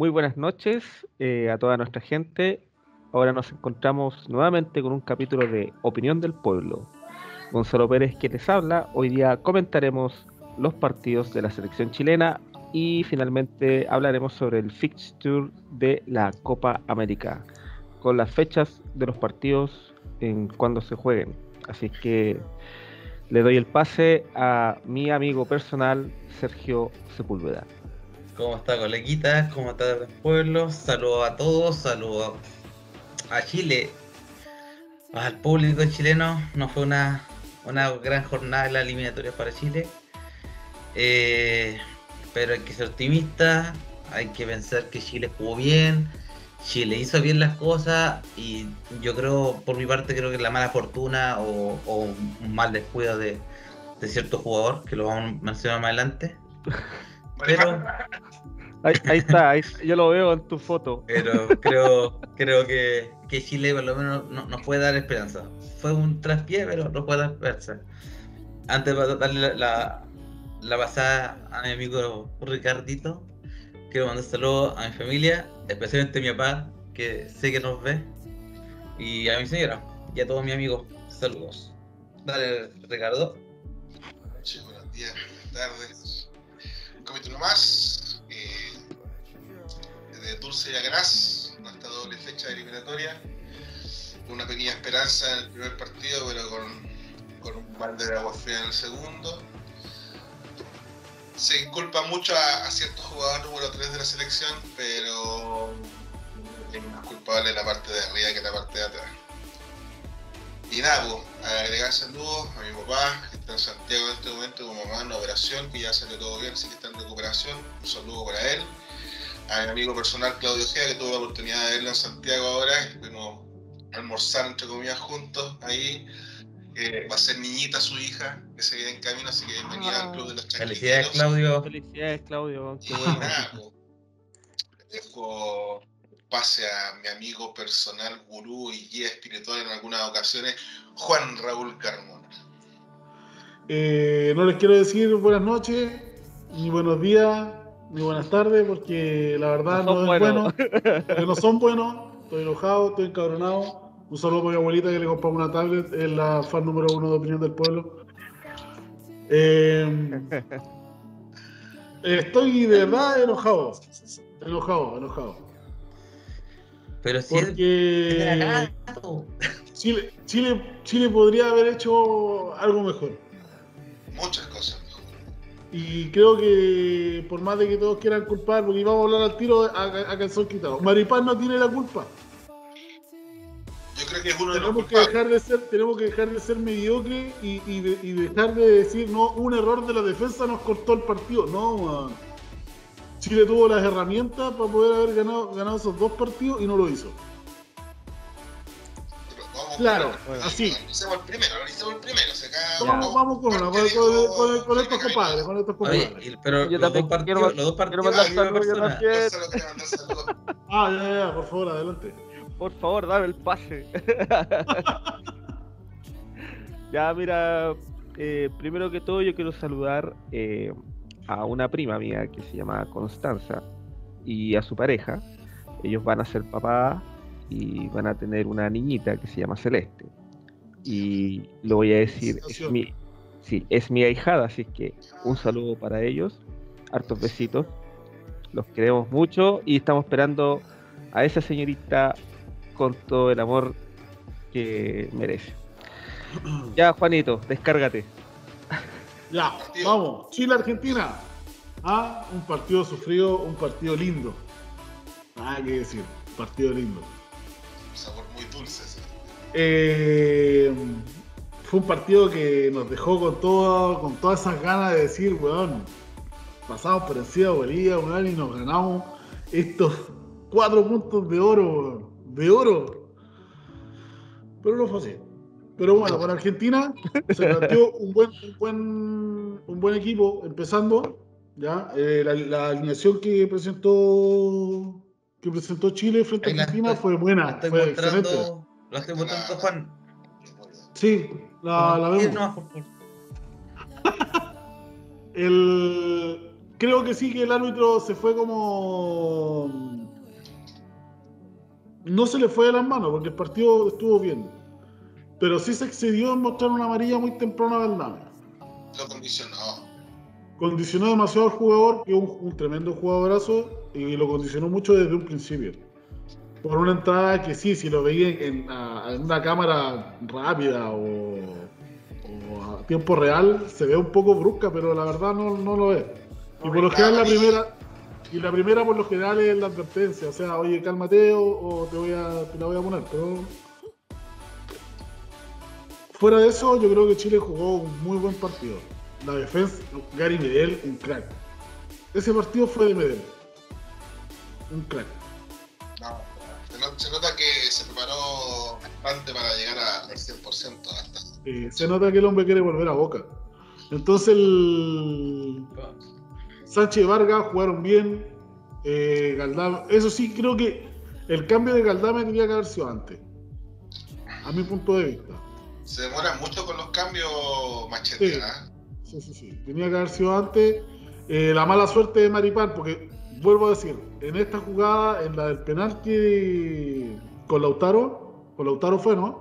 muy buenas noches eh, a toda nuestra gente. Ahora nos encontramos nuevamente con un capítulo de Opinión del Pueblo. Gonzalo Pérez que les habla. Hoy día comentaremos los partidos de la selección chilena y finalmente hablaremos sobre el fixture de la Copa América con las fechas de los partidos en cuando se jueguen. Así que le doy el pase a mi amigo personal Sergio Sepúlveda. ¿Cómo está, coleguitas? ¿Cómo está el pueblo? Saludos a todos, saludos a Chile, al público chileno. No fue una, una gran jornada en la eliminatoria para Chile. Eh, pero hay que ser optimista, hay que pensar que Chile jugó bien, Chile hizo bien las cosas y yo creo, por mi parte, creo que la mala fortuna o, un mal descuido de, de, cierto jugador, que lo vamos a mencionar más adelante. Pero... Ahí, está, yo lo veo en tu foto. Pero creo, creo que, que Chile por lo menos nos puede dar esperanza. Fue un traspié, pero nos puede dar esperanza. Antes de darle la, la, pasada a mi amigo Ricardito, quiero mandar saludos a mi familia, especialmente a mi papá, que sé que nos ve, y a mi señora, y a todos mis amigos. Saludos. Dale, Ricardo. buenos días, buenas tardes. Un capítulo más. De Dulce y Agraz, nuestra doble fecha de eliminatoria. Una pequeña esperanza en el primer partido, pero con, con un balde de agua fría en el segundo se inculpa mucho a, ciertos jugadores número 3 de la selección, pero es más culpable la parte de arriba que la parte de atrás. Y nada, pues, agregar saludos a mi papá, que está en Santiago en este momento como mamá en operación, que ya salió todo bien, sí que está en recuperación. Un saludo para él. A mi amigo personal Claudio Gea, que tuvo la oportunidad de verlo en Santiago ahora, fuimos a almorzar entre comillas juntos ahí va a ser niñita su hija, que se viene en camino, así que bienvenida al Club de los Felicidades, Claudio. Felicidades, Claudio. Qué bueno. dejo pase a mi amigo personal, gurú y guía espiritual en algunas ocasiones, Juan Raúl Carmona. Eh, no les quiero decir buenas noches, ni buenos días, ni buenas tardes, porque la verdad no, es bueno. Porque no son buenos. Estoy enojado, estoy encabronado. Un saludo para mi abuelita que le compró una tablet, es la fan número uno de Opinión del Pueblo. Eh, estoy de verdad enojado. Enojado, enojado. Pero si Porque Chile, Chile, Chile podría haber hecho algo mejor. Muchas cosas. Y creo que por más de que todos quieran culpar, porque íbamos a hablar al tiro a, a, a calzón quitado. Maripán no tiene la culpa creo que es uno de tenemos que dejar de ser tenemos que dejar de ser mediocre y, y, dejar de decir no un error de la defensa nos cortó el partido no man. Chile tuvo las herramientas para poder haber ganado, ganado esos dos partidos y no lo hizo claro así analicemos el primero analicemos el primero vamos, vamos con una con, con, con, estos compadres con estos compadres. Oye, pero yo los, dos partidos, los dos partidos quiero mandar saludos. Ah ya ya por favor adelante. Por favor, dame el pase. ya, mira, eh, primero que todo yo quiero saludar eh, a una prima mía que se llama Constanza y a su pareja. Ellos van a ser papá y van a tener una niñita que se llama Celeste. Y lo voy a decir, es mi, sí, es mi ahijada, así que un saludo para ellos, hartos besitos, los queremos mucho y estamos esperando a esa señorita con todo el amor que merece. Ya, Juanito, descárgate. Ya, vamos. Chile-Argentina. Ah, un partido sufrido, un partido lindo. Nada que decir, partido lindo. Sabor muy dulce. Eh, fue un partido que nos dejó con todo, con todas esas ganas de decir, weón, pasamos por encima de Bolivia, weón, y nos ganamos estos cuatro puntos de oro, weón de oro. Pero no fue así. Pero bueno, para Argentina se planteó un buen, un buen, un buen equipo empezando. ¿ya? Eh, la, alineación que presentó que presentó Chile frente a Argentina fue buena, fue excelente. La estoy mostrando, Juan. Sí, la, la vemos. El, creo que sí que el árbitro se fue como. No se le fue de las manos porque el partido estuvo bien. Pero sí se excedió en mostrar una amarilla muy temprana a Valdame. Lo condicionó. Condicionó demasiado al jugador, que es un, un tremendo jugadorazo, y lo condicionó mucho desde un principio. Por una entrada que sí, si lo veía en, una cámara rápida o, o a tiempo real, se ve un poco brusca, pero la verdad no, no lo es. Y por lo general la primera, y la primera por lo general es la advertencia, o sea, oye, cálmate o, o te voy a te la voy a poner, pero fuera de eso, yo creo que Chile jugó un muy buen partido. La defensa, Gary Medel, un crack. Ese partido fue de Medel. Un crack. No, se, no- se nota que se preparó bastante para llegar al 100% hasta. Eh, se nota que el hombre quiere volver a Boca. Entonces el Sánchez y Vargas jugaron bien. Eh, Galdame, eso sí, creo que el cambio de Galdame tenía que haber sido antes. A mi punto de vista. Se demora mucho con los cambios machete, Sí. ¿ah? Sí, sí, sí. Tenía que haber sido antes. Eh, la mala suerte de Maripán, porque vuelvo a decir, en esta jugada, en la del penalti con Lautaro, con Lautaro fue, ¿no?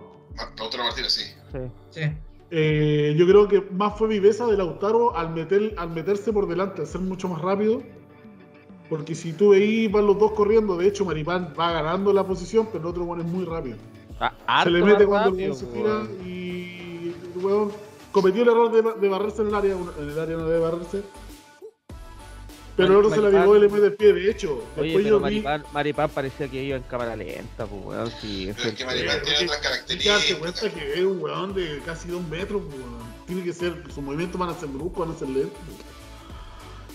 Lautaro Martínez, sí. Sí. Sí. Eh, yo creo que más fue viveza de Lautaro al, meter, al meterse por delante, al ser mucho más rápido. Porque si tú veís, van los dos corriendo. De hecho, Maripán va ganando la posición, pero el otro bueno es muy rápido. Ah, se le mete cuando rápido, el weón se tira y el weón cometió el error de, de barrerse en el área. En el área no debe barrerse. Pero el otro se la ligó y le mete el pie. Oye, pero yo vi. Maripán, parecía que iba en cámara lenta, pues, weón. Sí, Pero es que Maripán el- tiene Oye, otras que darse cuenta características. que es un weón de casi dos metros, pues, weón. Tiene que ser, sus movimientos van a ser bruscos, van a ser lentos.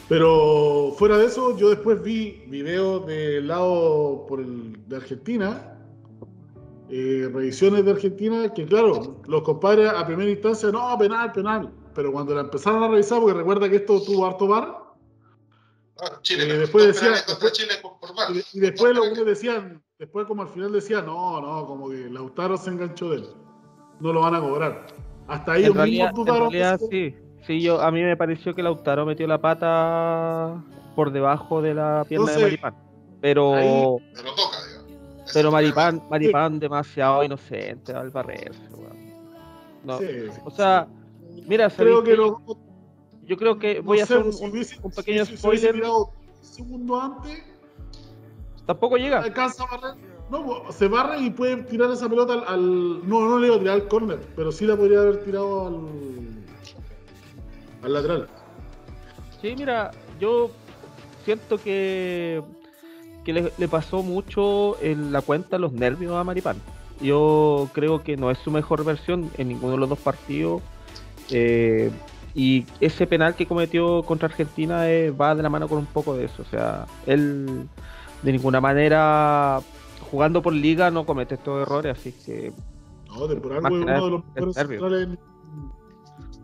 Pero fuera de eso, yo después vi videos del lado por el, de Argentina, eh, revisiones de Argentina, que claro, los compadres a primera instancia, no, penal, penal. Pero cuando la empezaron a revisar, porque recuerda que esto tuvo harto bar, Ah, Chile, Eh, después dos decía- penales contra después- Chile por, y, y después los unos decían, después como al final decían, no, no, como que Lautaro se enganchó de él. No lo van a cobrar. Hasta ellos En realidad, mismos dudaron. realidad sí. Sí, yo, a mí me pareció que Lautaro metió la pata por debajo de la pierna Entonces, de Maripán. Pero, ahí- Pero pero Maripán. Maripán demasiado inocente al barrerse, weón. No, Sí, o sea, mira, creo ¿sabéis que qué? no, yo creo que voy no a hacer un, si un- hubiese- un pequeño si- si spoiler. tirado un segundo antes, Tampoco llega. alcanza a barrer. No, se barre y puede tirar esa pelota al, al- No, no le iba a tirar al córner, pero sí la podría haber tirado al. al lateral. Sí, mira, yo siento que, que le, le pasó mucho en la cuenta los nervios a Maripán. Yo creo que no es su mejor versión en ninguno de los dos partidos. eh, y ese penal que cometió contra Argentina eh, va de la mano con un poco de eso. O sea, él de ninguna manera jugando por liga no comete estos errores, así que No, de por algo es uno de los mejores centrales en,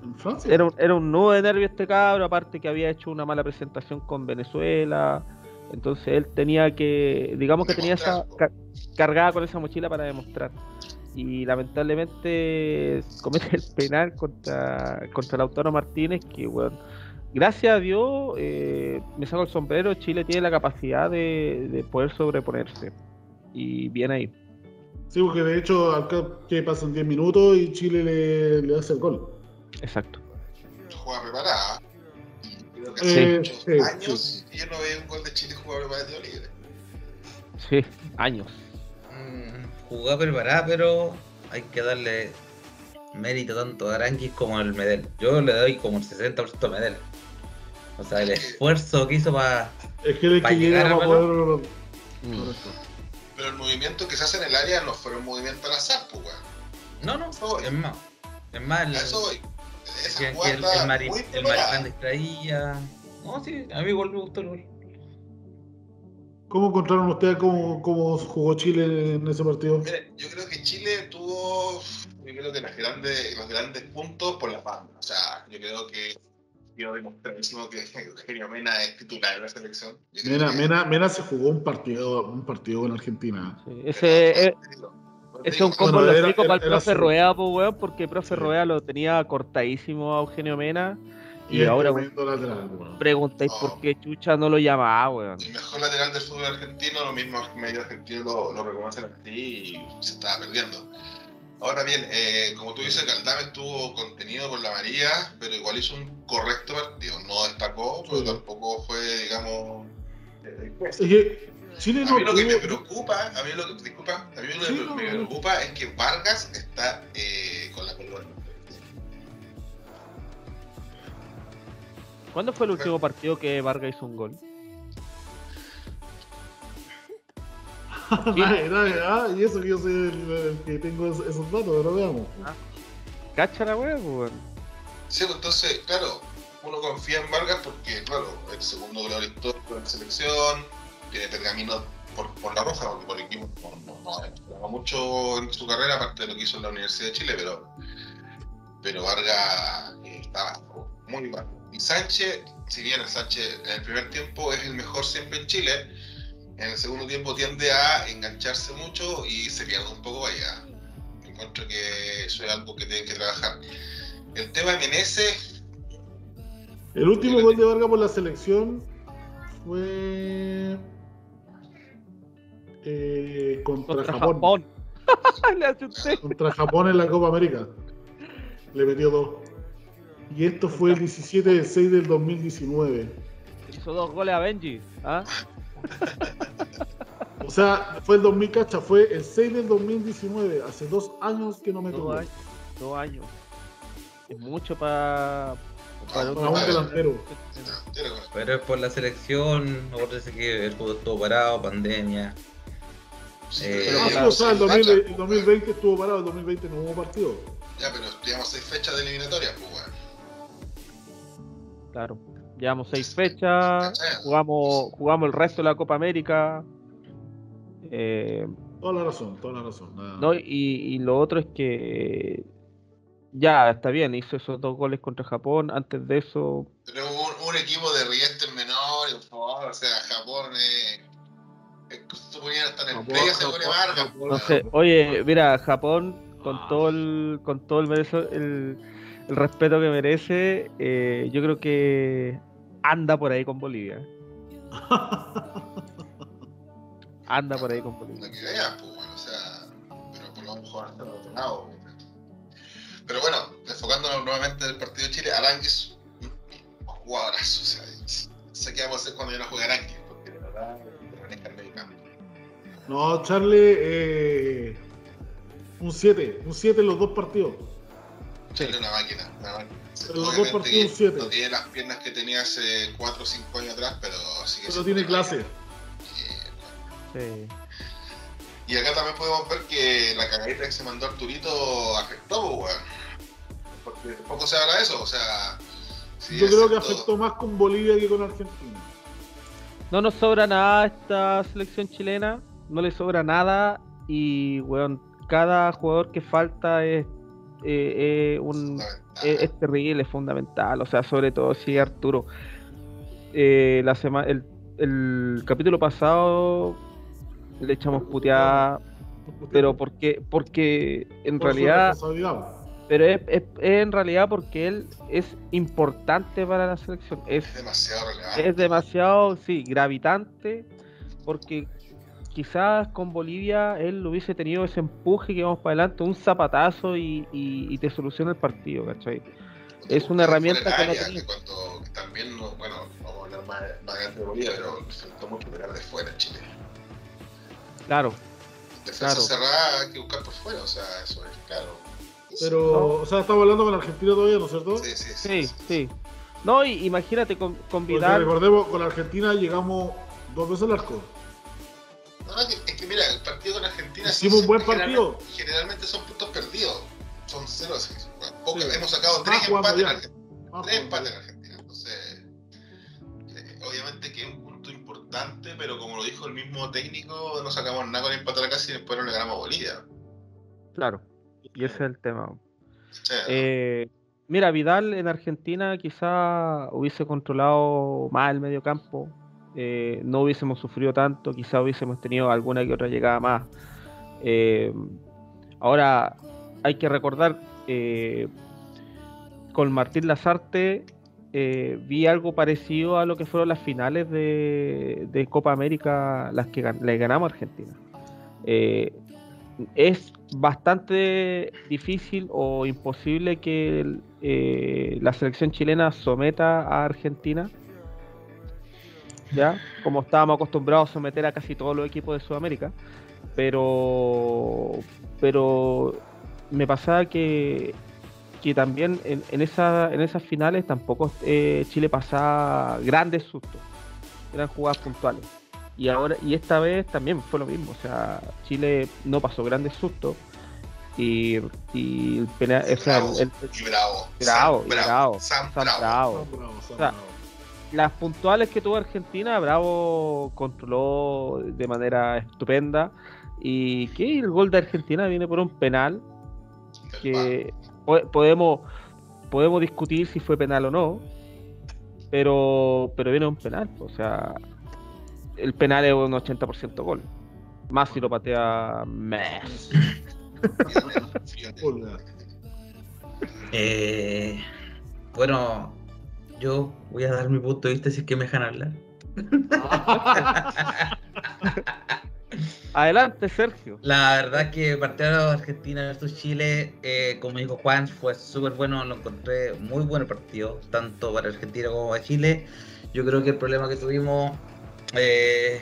en Francia. Era un, era un nudo de nervio este cabro, aparte que había hecho una mala presentación con Venezuela. Entonces él tenía que, digamos que tenía esa cargada con esa mochila para demostrar. Y lamentablemente comete el penal contra, contra Lautaro Martínez, que bueno, gracias a Dios eh, me saco el sombrero, Chile tiene la capacidad de, de poder sobreponerse. Y bien ahí. Sí, porque de hecho, acá que pasan 10 minutos y Chile le, le hace el gol. Exacto. Jugada preparada. Eh, hace muchos sí, años y yo no veo un gol de Chile jugado preparado libre. Sí, años. Mm, jugada preparada, pero hay que darle mérito tanto a Aranguis como al Medel. Yo le doy como el 60% a Medel. O sea, el esfuerzo que hizo para. Es que el que a llegar llega a poder. Mm. Pero el movimiento que se hace en el área no fue un movimiento al azar, pues, weón. No, no, Eso voy. es más. Es más, el, A eso voy. Que- el, el, mari- el distraía. No, sí, a mí igual me gustó el gol. ¿Cómo encontraron ustedes cómo, cómo jugó Chile en ese partido? Mire, yo creo que Chile tuvo, yo creo que las grandes, los grandes puntos por las bandas. O sea, yo creo que quedó demostradísimo que Eugenio Mena es titular de la selección. Yo Mena, que- Mena, Mena se jugó un partido, un partido con Argentina. Sí, Ese, eh, Es un combo Bueno, lo explico para el profe su- Rueda, pues, weón, porque el profe. Rueda lo tenía cortadísimo a Eugenio Mena Y ahora lateral, preguntáis por qué Chucha no lo llamaba, weón. El mejor lateral del fútbol argentino, lo mismo medio argentino lo, lo reconocen así y se estaba perdiendo. Ahora bien, eh, como tú dices, Caldame estuvo contenido por la María, pero igual hizo un correcto partido. No destacó, pero Sí. tampoco fue, digamos. eh, Es que Chile A mí lo que me preocupa, a mí lo que, disculpa, a mí lo que me, preocupa es que Vargas está eh, con la color. ¿Cuándo fue el último partido que Vargas hizo un gol? Nadie, ah, y eso que yo soy el, el que tengo esos, esos datos, pero veamos. Cacha la weá, pues, weón. Sí, pues, entonces, claro, uno confía en Vargas porque, claro, el segundo goleador histórico de la selección, tiene pergamino por, por la roja, porque por equipo no, no, no mucho en su carrera, aparte de lo que hizo en la Universidad de Chile, pero, pero Vargas eh, estaba muy mal. Y Sánchez, si bien el Sánchez en el primer tiempo es el mejor siempre en Chile, en el segundo tiempo tiende a engancharse mucho y se pierde un poco allá. Encuentro que eso es algo que tienen que trabajar. El tema de Menezes, El último gol de Vargas por la selección fue eh, contra, Contra Japón. Japón. Contra Japón en la Copa América. Le metió dos. Y esto fue el 17 de 6 del 2019. Hizo dos goles a Benji. ¿ah? O sea, fue el 2000, cacha, fue el 6 del 2019. Hace dos años que no me Dos tocó. años. Dos años. Es mucho para. Para un delantero. Pero es por la selección, acuérdense que el fútbol estuvo parado, pandemia. Eh, Ah, o sea, el, seis 2020, fechas, el 2020 estuvo parado, el 2020 no hubo partido. Ya, pero llevamos seis fechas de eliminatoria, pues, weón. Claro. Llevamos seis fechas. Jugamos, jugamos el resto de la Copa América. Eh, Toda la razón, toda la razón. nada. no, y, y lo otro es que. Ya, está bien, hizo esos dos goles contra Japón. Antes de eso, Pero un, un equipo de riestes menores, por favor, o sea, Japón, eh, eh, suponía estar en play Japón, Vargas. Japón. no sé. Oye, mira, Japón, con todo el, con todo el, merezo- el, el respeto que merece, eh, yo creo que anda por ahí con Bolivia. Anda por ahí con Bolivia. Lo que veas, pues, bueno, o sea, pero por lo mejor hasta el otro lado. Pero bueno, enfocándonos nuevamente en el partido de Chile, Aranguis, un jugadorazo, o sea, sé qué vamos a hacer cuando yo no juegue Aranguis, porque de verdad, No, Charlie, eh, un 7, un 7 en los dos partidos. Chile es una máquina, una máquina. Pero los dos partidos, que siete. No tiene las piernas que tenía hace 4 o 5 años atrás, pero sigue Pero tiene clase. Sí. Y acá también podemos ver que la cagadita que se mandó Arturito afectó, pues, weón. Porque poco se habla de eso, o sea. Yo creo que afectó más con Bolivia que con Argentina. No nos sobra nada esta selección chilena, no le sobra nada y, weón, cada jugador que falta es, eh, eh, un, Fundamental. es, es terrible, es fundamental, o sea, sobre todo si Arturo. Eh, la sema- el, el capítulo pasado le echamos puteada, pero porque, porque en Por realidad, pero es, es- es en realidad porque él es importante para la selección, es Es demasiado relevante. es demasiado, sí, gravitante, porque quizás con Bolivia él hubiese tenido ese empuje que vamos para adelante, un zapatazo y, y- y te soluciona el partido, ¿cachai? es una herramienta que no tenía. cuando también, no- bueno, no vamos a hablar más, más de Bolivia, pero le faltó mucho pegar de fuera en Chile. Claro, Defensa Claro. cerrada hay que buscar por fuera, o sea, eso es claro. Pero, o sea, estamos hablando con Argentina todavía, ¿no es cierto? Sí, sí, sí, sí. No, y imagínate con, con recordemos, con Argentina llegamos dos veces al arco. No, es que mira, el partido con Argentina Hicimos un buen generalmente- partido. Generalmente son puntos perdidos. Son cero. así, bueno, pocos- Sí. Hemos sacado tres empates en. Argentina. Ah, Tres pues, empates en Argentina. Entonces, eh, obviamente que es un punto importante, pero como lo dijo el mismo técnico, no sacamos nada con empatar acá si después no le ganamos a Bolivia. claro, y ese es el tema. Eh, mira, Vidal en Argentina quizá hubiese controlado más el medio campo, eh, no hubiésemos sufrido tanto, quizá hubiésemos tenido alguna que otra llegada más. Eh, ahora, hay que recordar, eh, con Martín Lazarte vi algo parecido a lo que fueron las finales de, de Copa América, las que le ganamos a Argentina. Es bastante difícil o imposible que la selección chilena someta a Argentina. ¿Ya? Como estábamos acostumbrados a someter a casi todos los equipos de Sudamérica. Pero. Pero. Me pasaba que. Que también en, en, esa, en esas finales tampoco eh, Chile pasaba grandes sustos. Eran jugadas puntuales. Y ahora, y esta vez también fue lo mismo. O sea, Chile no pasó grandes sustos. Y, y el penal, o sea, Bravo, el- el- y bravo. Bravo, Sam y bravo. Bravo. O sea. Las puntuales que tuvo Argentina, Bravo controló de manera estupenda. Y que el gol de Argentina viene por un penal que po- podemos podemos discutir si fue penal o no. Pero pero viene un penal, o sea, el penal es un 80% gol. Más si lo patea Messi. Eh, bueno, yo voy a dar mi punto de vista si es que me dejan hablar. Adelante, Sergio. La verdad que el partido de Argentina versus Chile, eh, como dijo Juan, fue súper bueno, lo encontré muy buen partido, tanto para Argentina como para Chile. Yo creo que el problema que tuvimos eh,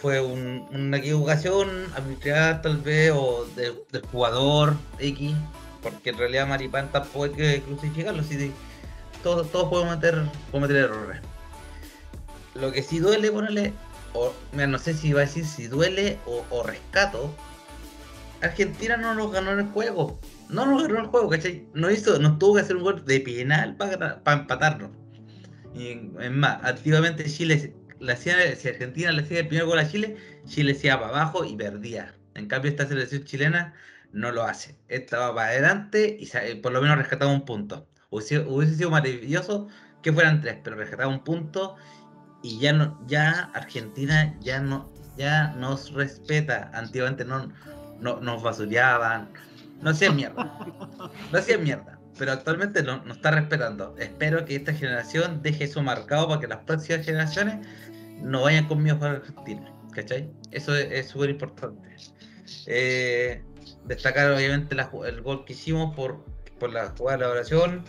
fue un- una equivocación arbitral tal vez, o de- del jugador X, porque en realidad Maripán tampoco hay que crucificarlo, si todos, todos podemos meter, cometer errores. Lo que sí duele ponerle o, mira, no sé si iba a decir si duele o, rescato. Argentina no nos ganó el juego. No nos ganó el juego, ¿cachai? No hizo, nos tuvo que hacer un gol de penal para empatarnos. Y es más, activamente Chile, si Argentina le hacía el primer gol a Chile, Chile se iba para abajo y perdía. En cambio, esta selección chilena no lo hace. Esta va para adelante y sa- por lo menos rescataba un punto. Hubiese, sido maravilloso que fueran tres, pero rescataba un punto y ya no ya Argentina ya no ya nos respeta. Antiguamente no, no nos basureaban. No hacían mierda. No hacían mierda pero actualmente no nos está respetando. Espero que esta generación deje eso marcado para que las próximas generaciones no vayan conmigo para Argentina ¿cachai? eso es súper importante. Eh, destacar obviamente el gol que hicimos por, por la jugada de elaboración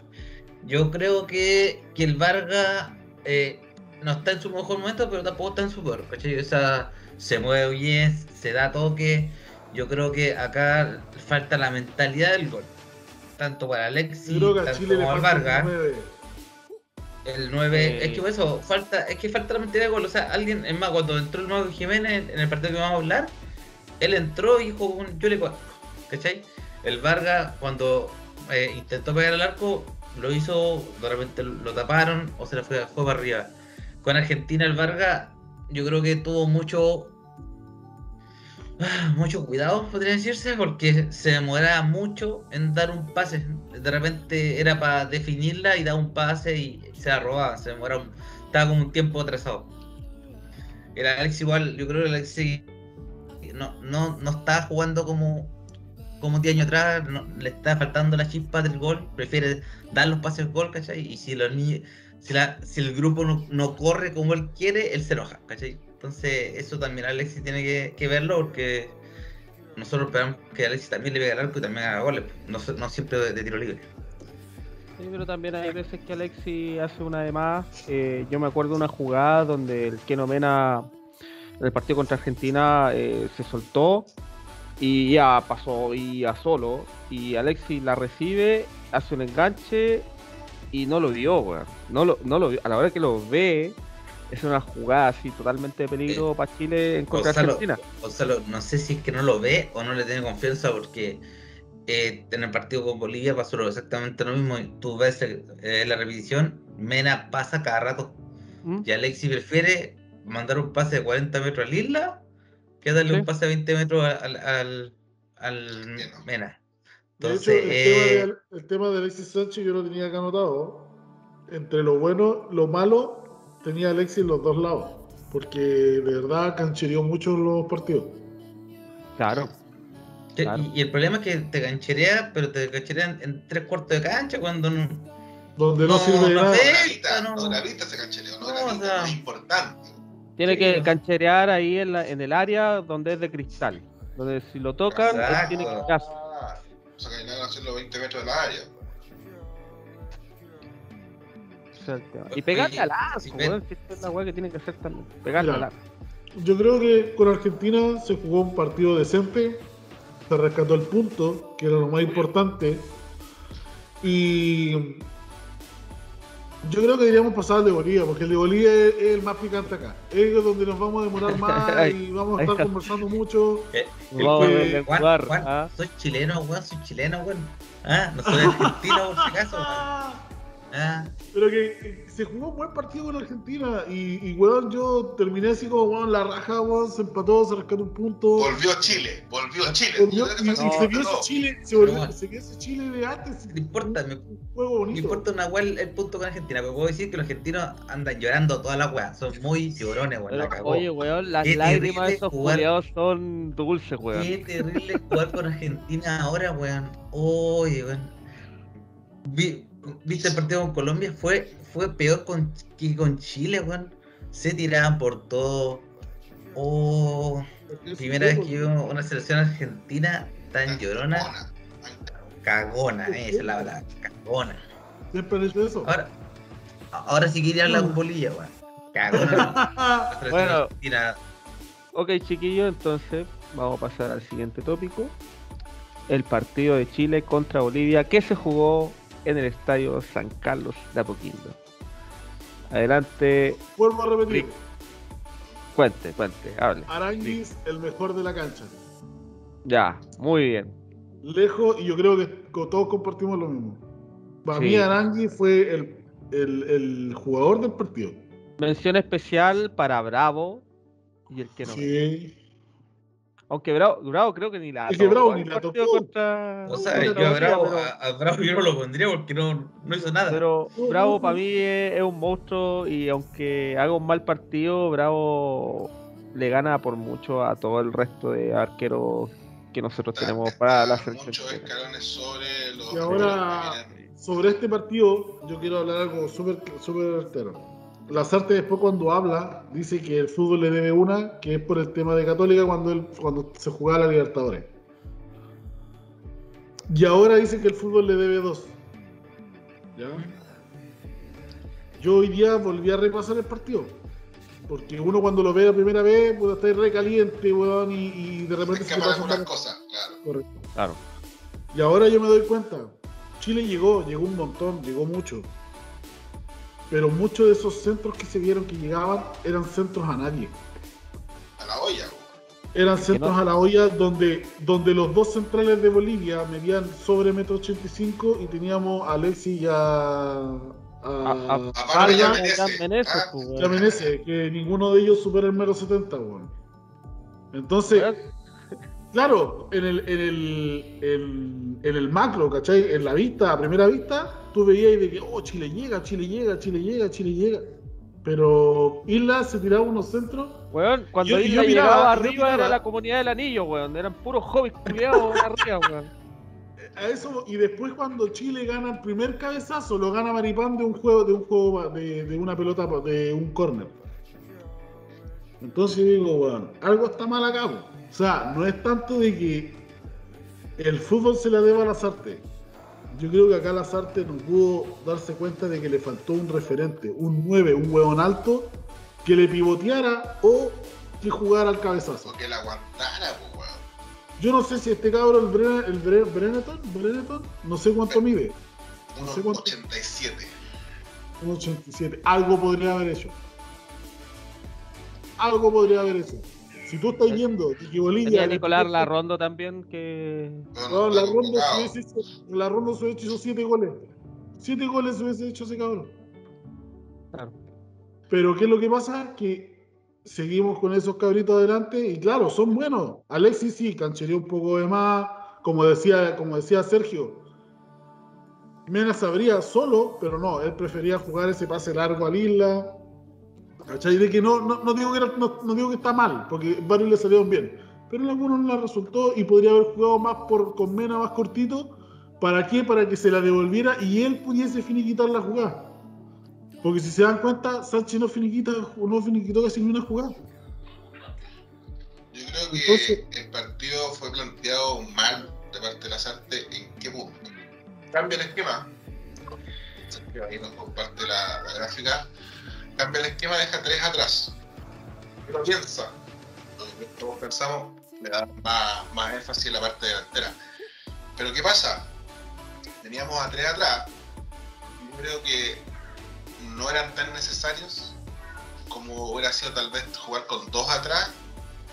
yo creo que, que el Vargas eh, no está en su mejor momento, pero tampoco está en su peor, ¿cachai? O sea, se mueve bien, se da toque. Yo creo que acá falta la mentalidad del gol. Tanto para Alexis, tanto Chile como falta Vargas. El 9, Eh. es que eso, falta, es que falta la mentalidad de gol. O sea, alguien, es más, cuando entró el nuevo Jiménez en el partido que vamos a hablar, él entró y dijo un yo le cuatro, ¿cachai? El Vargas, cuando eh, intentó pegar al arco, lo hizo, de repente lo taparon o se le fue, fue para arriba. Con Argentina, el Vargas, yo creo que tuvo mucho. ah, Mucho cuidado, podría decirse, porque se demoraba mucho en dar un pase. De repente era para definirla y daba un pase y se la robaba. Se demoraba, estaba como un tiempo atrasado. El Alex igual, yo creo que el Alex no, no, no estaba jugando como, como 10 años atrás, le está faltando la chispa del gol, prefiere dar los pases gol, ¿cachai? Y si los niños, si, el grupo no, corre como él quiere, él se enoja, ¿cachai? Entonces eso también Alexis tiene que, verlo porque nosotros esperamos que Alexis también le pegue al arco y también haga goles, no, siempre de, tiro libre. Sí, pero también hay veces que Alexi hace una de más. Eh, yo me acuerdo de una jugada donde el Keno Mena en el partido contra Argentina eh, se soltó y ya pasó y a solo. Y Alexi la recibe, hace un enganche y no lo vio, weón. No lo, no lo vio. A la hora que lo ve, es una jugada así totalmente de peligro para Chile en contra de Gonzalo, Argentina. Gonzalo, no sé si es que no lo ve o no le tiene confianza porque eh, en el partido con Bolivia pasó exactamente lo mismo. Tú ves eh, la repetición, Mena pasa cada rato ¿Mm? y Alexis prefiere mandar un pase de 40 metros al Isla que darle Sí. un pase de 20 metros al, al, al Mena. Mena. De hecho, Entonces, el, eh, tema de, el tema de Alexis Sánchez yo lo tenía acá anotado. Entre lo bueno, lo malo, tenía Alexis en los dos lados. Porque de verdad canchereó mucho los partidos. Claro. que- claro. y, y el problema es que te gancherea, pero te gancherea en, en tres cuartos de cancha cuando no, donde no, No, sirve de no nada. No no. canchereo, no o sea- no es importante. Tiene Sí. que cancherear ahí en, la- en el área donde es de cristal. Donde si lo tocan, él tiene que quitarse. O sea, que le van a hacer los 20 metros del área. Y pegarle al ven- weón, es la weá que tiene que hacer también. Pegarle al arco. Yo creo que con Argentina se jugó un partido decente, se rescató el punto, que era lo más importante, y yo creo que deberíamos pasar al de Bolivia, porque el de Bolivia es, es el más picante acá. Es donde nos vamos a demorar más y vamos a estar conversando mucho. Eh, Nos vamos a que- verle Juan, Juan, ¿ah? soy chileno, weón, soy chileno, weón. Ah, no soy argentino por si acaso, weón. Ah, Pero que, que se jugó un buen partido con Argentina y, y weón, yo terminé así como, weón, la raja, weón, se empató, se rescató un punto. Volvió Chile, volvió Chile. Volvió- y, no, se vio no. ese Chile, se, volvió- se vio ese Chile de antes. no importa, me, importa una weá el, punto con Argentina, pero puedo decir que los argentinos andan llorando toda la weá. Son muy tiburones, weón, la cagó. oye, weón, las Qué lágrimas de esos culiados son dulces, weón. Qué terrible jugar con Argentina ahora, weón. Oye, weón. Vi- ¿Viste el partido con Colombia? Fue, fue peor con, que con Chile, weón. Se tiraban por todo. Oh, primera vez que veo una selección argentina tan llorona, cagona, eh, esa es la verdad, cagona. Siempre hecho eso. Ahora, ahora sí quería hablar con Bolivia, weón. Cagona. La Bueno. Ok, chiquillos, entonces vamos a pasar al siguiente tópico. El partido de Chile contra Bolivia que se jugó en el estadio San Carlos de Apoquindo. Adelante, Vuelvo a repetir. cuente, cuente, hable. Aranguis, el mejor de la cancha. Ya, muy bien. Lejos, y yo creo que todos compartimos lo mismo. Para Sí. mí, Aranguis fue el, el, el jugador del partido. Mención especial para Bravo y el que no. Sí. Aunque Bravo, Bravo creo que ni la Es que Bravo ni la tocó. contra- O sea, yo a Bravo, pero- a, a Bravo yo no lo pondría porque no, no hizo nada. Pero Bravo para mí es, es un monstruo y aunque haga un mal partido, Bravo le gana por mucho a todo el resto de arqueros que nosotros Está- tenemos para la selección. Muchos escalones sobre los. Y ahora-. Sobre este partido, yo quiero hablar algo súper súper. Lazarte después cuando habla, dice que el fútbol le debe una, que es por el tema de Católica cuando, él, cuando se jugaba la Libertadores. Y ahora dice que el fútbol le debe dos. ¿Ya? Yo hoy día volví a repasar el partido. Porque uno cuando lo ve la primera vez, pues está re caliente, weón, y, y de repente se pasa una- cosas, claro. Correcto. Claro. Y ahora yo me doy cuenta, Chile llegó, llegó un montón, llegó mucho. Pero muchos de esos centros que se vieron que llegaban eran centros a nadie. A la olla, weón. Eran centros no- a la olla donde, donde los dos centrales de Bolivia medían sobre metro 85 y teníamos a Alexis y a, a, A- a- ya Menezes, ah, pues, y a weón. Menezes, que ninguno de ellos supera el metro 70, weón. Entonces, Weón, Claro, en el, en el, en, en el macro, ¿cachai? En la vista, a primera vista, tú veías de que, oh, Chile llega, Chile llega, Chile llega, Chile llega. Pero Isla se tiraba unos centros. Weón, cuando Yo- Isla yo miraba, llegaba arriba miraba. era la comunidad del anillo, weón. Eran puros hobbies culiados arriba, weón. A eso, y después cuando Chile gana el primer cabezazo, lo gana Maripán de un juego, de un juego de, de una pelota, de un córner. Entonces digo, bueno, algo está mal acá. po. O sea, no es tanto de que el fútbol se le deba a las artes. Yo creo que acá las artes no pudo darse cuenta de que le faltó un referente, un 9, un huevón alto, que le pivoteara o que jugara al cabezazo. Porque la aguantara, pues, weón. Yo no sé si este cabrón, el, Bren, el Bren- Breneton, Breneton, no sé cuánto mide. No sé cuánto. 87. Un 87. Algo podría haber hecho. Algo podría haber hecho. Si tú estás yendo de que Bolivia. Nicolás Larrondo también que. No, No, no, la se hubiese hecho, la ronda se hubiese hecho 7 goles. 7 goles se hubiese hecho ese cabrón. Claro. Pero ¿qué es lo que pasa? Que seguimos con esos cabritos adelante y claro, son buenos. Alexis sí, canchereó un poco de más. Como decía, como decía Sergio, Mena sabría solo, pero no, él prefería jugar ese pase largo al Isla. ¿Cachai? De que no, no, no digo que era- no, no digo que está mal, porque varios le salieron bien. Pero en algunos no le resultó y podría haber jugado más por, con Mena más cortito, ¿Para qué? Para que se la devolviera y él pudiese finiquitar la jugada. Porque si se dan cuenta, Sánchez no finiquita, no finiquitó casi ni una jugada. Yo creo que Entonces- el partido fue planteado mal de parte de las artes. ¿En qué punto? Cambia el esquema. Ahí nos comparte la, la gráfica. Cambia el esquema, deja tres atrás. Piensa. Lo que todos pensamos, le da más, más énfasis en la parte delantera. Pero ¿qué pasa? Teníamos a tres atrás. Yo creo que no eran tan necesarios como hubiera sido tal vez jugar con dos atrás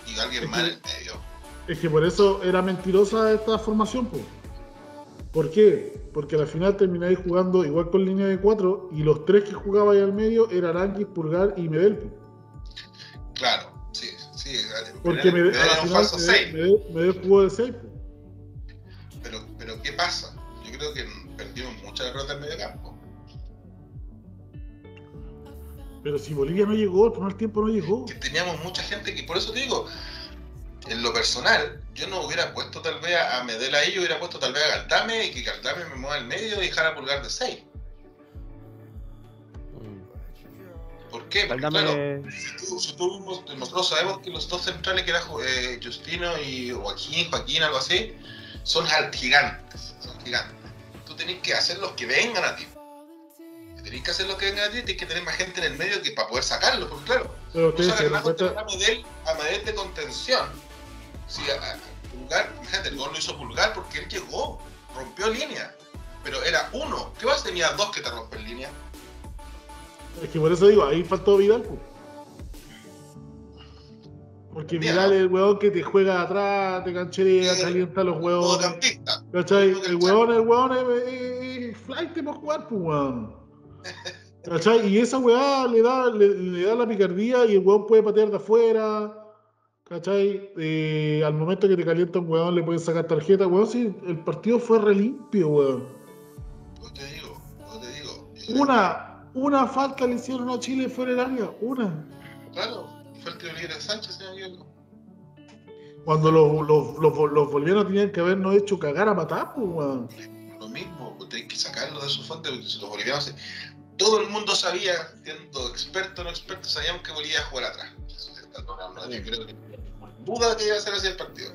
y alguien más en el medio. Es que por eso era mentirosa esta formación, pues. ¿Por qué? Porque al final termináis jugando igual con línea de cuatro y los tres que jugaba ahí al medio eran Aranguis, Pulgar y Medel. Claro, sí, sí. Porque me Medel, al final Medel, 6. Medel- Medel jugó de 6. Pero, pero ¿qué pasa? Yo creo que perdimos muchas derrotas en medio campo. Pero si Bolivia no llegó, el primer tiempo no llegó. Que teníamos mucha gente que, por eso te digo, en lo personal, yo no hubiera puesto tal vez a Medel ahí, yo hubiera puesto tal vez a Galdame y que Galdame me mueva al medio y dejara a Pulgar de 6. ¿Por qué? Porque, claro, Galdame, si tú- si tú- nosotros sabemos que los dos centrales que eran eh, Justino y Joaquín, Joaquín, algo así, son gigantes, son gigantes. Tú tenés que hacer los que vengan a ti. Si tenés que hacer los que vengan a ti, tienes que tener más gente en el medio que para poder sacarlos, porque claro, Pero tú sacas a Medel de contención. Sí, a, a Pulgar, fíjate, el gol lo hizo Pulgar porque él llegó, rompió línea. Pero era uno, ¿qué vas? Tenía dos que te rompen línea. Es que por eso digo, ahí faltó Vidal. po. Porque Vidal es el weón que te juega atrás, te cancherea, calienta los huevos. ¿Cachai? El weón, el weón es, es flight para jugar, pues weón. ¿Cachai? Y esa weá le da, le, le da la picardía y el weón puede patear de afuera. ¿Cachai? Eh, al momento que te calienta un weón le pueden sacar tarjeta. Weón, sí, el partido fue re limpio, weón. Yo te digo, yo te digo. Una, una falta le hicieron a Chile fuera del área. Una. Claro, fue el tiro libre de Sánchez, señor. Cuando los, los, los, los bolivianos tenían que habernos hecho cagar a matar, pues, weón. Lo mismo, pues tenés que sacarlo de su fuente, porque si los bolivianos. se- Todo el mundo sabía, siendo experto o no experto, sabíamos que Bolivia iba a jugar atrás. Eso sí está todo, no, yo creo que duda que iba a ser así el partido.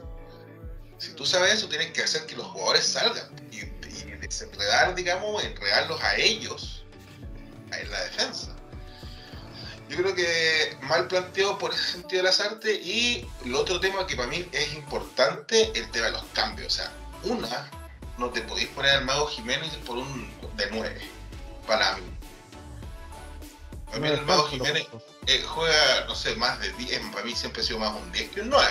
Si tú sabes eso, tienes que hacer que los jugadores salgan y, y desenredar, digamos, enredarlos a ellos en la defensa. Yo creo que mal planteado por ese sentido de las artes y el otro tema que para mí es importante, el tema de los cambios. O sea, una, no te podéis poner al Mago Jiménez por un de 9, para mí. Para mí el Mago Jiménez eh, juega, no sé, más de 10, para mí siempre ha sido más un 10 que un 9.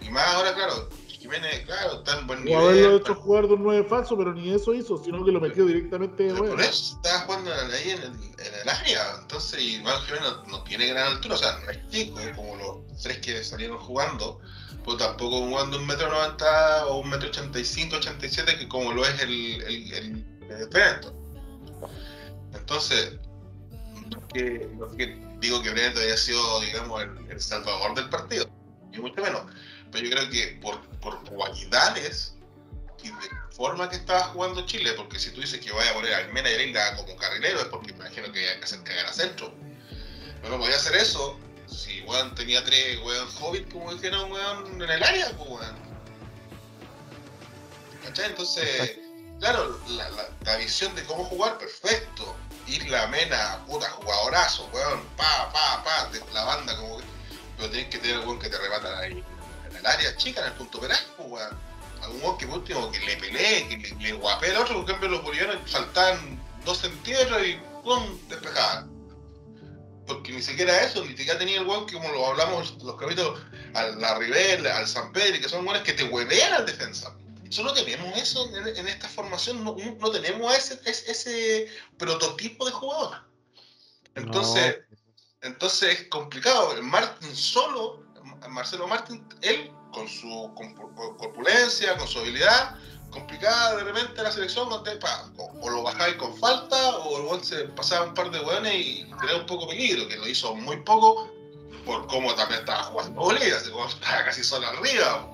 Y más ahora, claro, Jiménez, claro, está en buen O nivel. haberlo hecho pero- jugar de un 9 falso, pero ni eso hizo, sino que lo metió directamente de pero 9. por eso estaba jugando ahí en el, en el área. Entonces, y Mago Jiménez no, no tiene gran altura, o sea, no es chico, como los tres que salieron jugando, pero tampoco jugando un metro noventa o un metro ochenta y cinco, ochenta y siete, que como lo es el, el, el, el. Entonces, que, no es que digo que Benetton haya sido, digamos, el, el salvador del partido, ni mucho menos. Pero yo creo que por, por cualidades y de forma que estaba jugando Chile, porque si tú dices que vaya a poner a Almena y a Leila como carrilero, es porque me imagino que hay que hacer cagar a centro. Pero no podía hacer eso si weón tenía tres weón hobbit, como dijeron weón, en el área, pues weón. ¿Cachai? Entonces, claro, la, la, la visión de cómo jugar, perfecto. Isla Mena, puta, jugadorazo, weón, pa, pa, pa, de la banda como que. Pero tienes que tener weón que te remata ahí en el área chica, en el punto penal, pues weón. Algún weón que último que le pelee, que le, le guapee al otro, por ejemplo los bolivianos saltaban dos centímetros y pum, despejaban. Porque ni siquiera eso, ni siquiera tenía el weón que como lo hablamos los capítulos, a la Rivel, al San Pedro, que son weones que te huevean al defensa. Solo tenemos eso en, en esta formación, no, no tenemos ese, ese, ese prototipo de jugador. Entonces, entonces es complicado. Martín solo, Marcelo Martín, él con su corpulencia, con su habilidad, complicada de repente la selección, o lo bajáis con falta, o el buen se pasaba un par de hueones y tenía un poco peligro, que lo hizo muy poco, por cómo también estaba jugando Bolivia, como estaba casi solo arriba.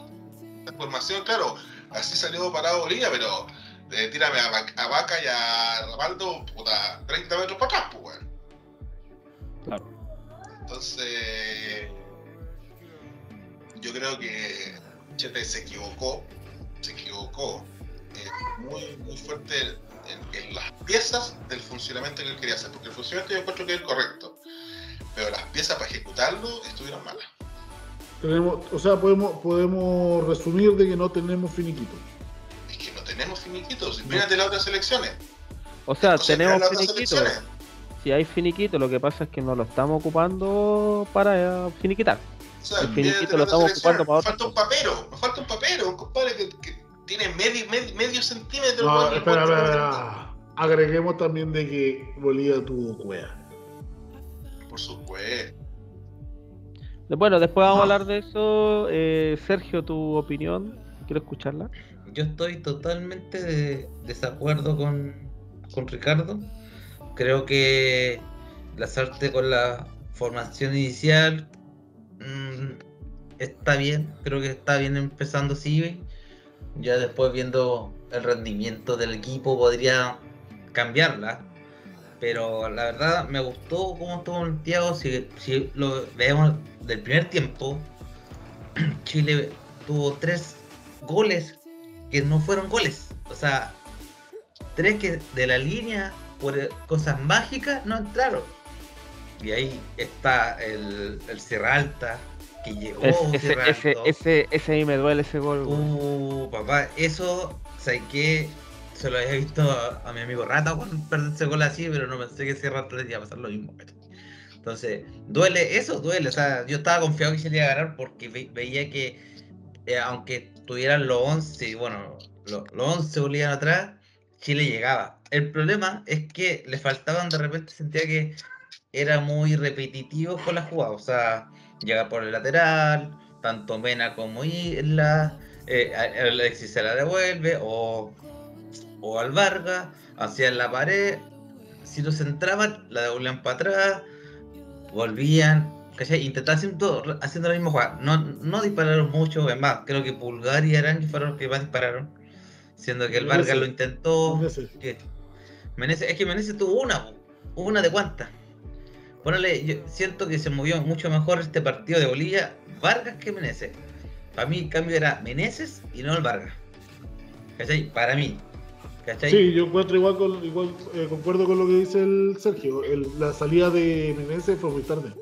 La formación, claro, así salió parado Bolivia, pero eh, tírame a, Vac- a Vaca y a Ramaldo, puta, 30 metros para atrás, pues, weón. Claro. Entonces, yo creo que Chete se equivocó, se equivocó eh, muy, muy fuerte en, en las piezas del funcionamiento que él quería hacer, porque el funcionamiento yo encuentro que es el correcto, pero las piezas para ejecutarlo estuvieron malas. Tenemos, o sea, podemos, podemos resumir de que no tenemos finiquito. Es que no tenemos finiquitos, mírate las otras selecciones. O sea, Entonces, tenemos mira las otras finiquito. selecciones. Si hay finiquito, lo que pasa es que no lo estamos ocupando para eh, finiquitar. O sea, El finiquito lo estamos ocupando para Me otra falta un papero, me falta un papero, un compadre que, que tiene medio, medio, medio centímetro. No, espera, espera, espera. Agreguemos también de que Bolivia tuvo cueva. Por supuesto. Bueno, después vamos a hablar de eso. Eh, Sergio, tu opinión. Quiero escucharla. Yo estoy totalmente de desacuerdo con, con Ricardo. Creo que lanzarte con la formación inicial mm, está bien. Creo que está bien empezando Sibe. Ya después viendo el rendimiento del equipo podría cambiarla. Pero la verdad me gustó cómo estuvo Santiago. Si, si lo vemos del primer tiempo, Chile tuvo tres goles que no fueron goles. O sea, tres que de la línea por cosas mágicas no entraron. Y ahí está el, el Sierra Alta que llegó. Es- ese, Sierra ese, Alto. ese, ese ahí me duele ese gol. Uh, papá, eso, sé que se lo había visto a, mi amigo Rata cuando perder ese gol así, pero no pensé que Sierra Alta le iba a pasar lo mismo. Entonces, duele, eso duele. O sea, yo estaba confiado que se le iba a ganar porque ve- veía que, eh, aunque tuvieran los 11, bueno, lo- los 11 bolivianos atrás, Chile llegaba. El problema es que le faltaban, de repente sentía que era muy repetitivo con la jugada. O sea, llega por el lateral, tanto Mena como Isla, eh, Alexis se la devuelve, o, o al Vargas, hacían la pared, si lo centraban, la devolvían para atrás, volvían, ¿cachai? Intentaban haciendo, haciendo la misma jugada. No, no dispararon mucho, es más, creo que Pulgar y Aranqui fueron los que más dispararon, siendo que el Vargas lo intentó. Menezes. Es que Menezes tuvo una, una de cuántas. Ponele, yo siento que se movió mucho mejor este partido de Bolivia Vargas que Menezes. Para mí el cambio era Menezes y no el Vargas. ¿Cachai? Para mí. ¿Cachai? Sí, yo encuentro igual, con, igual eh, concuerdo con lo que dice el Sergio. El- la salida de Menezes fue muy tarde.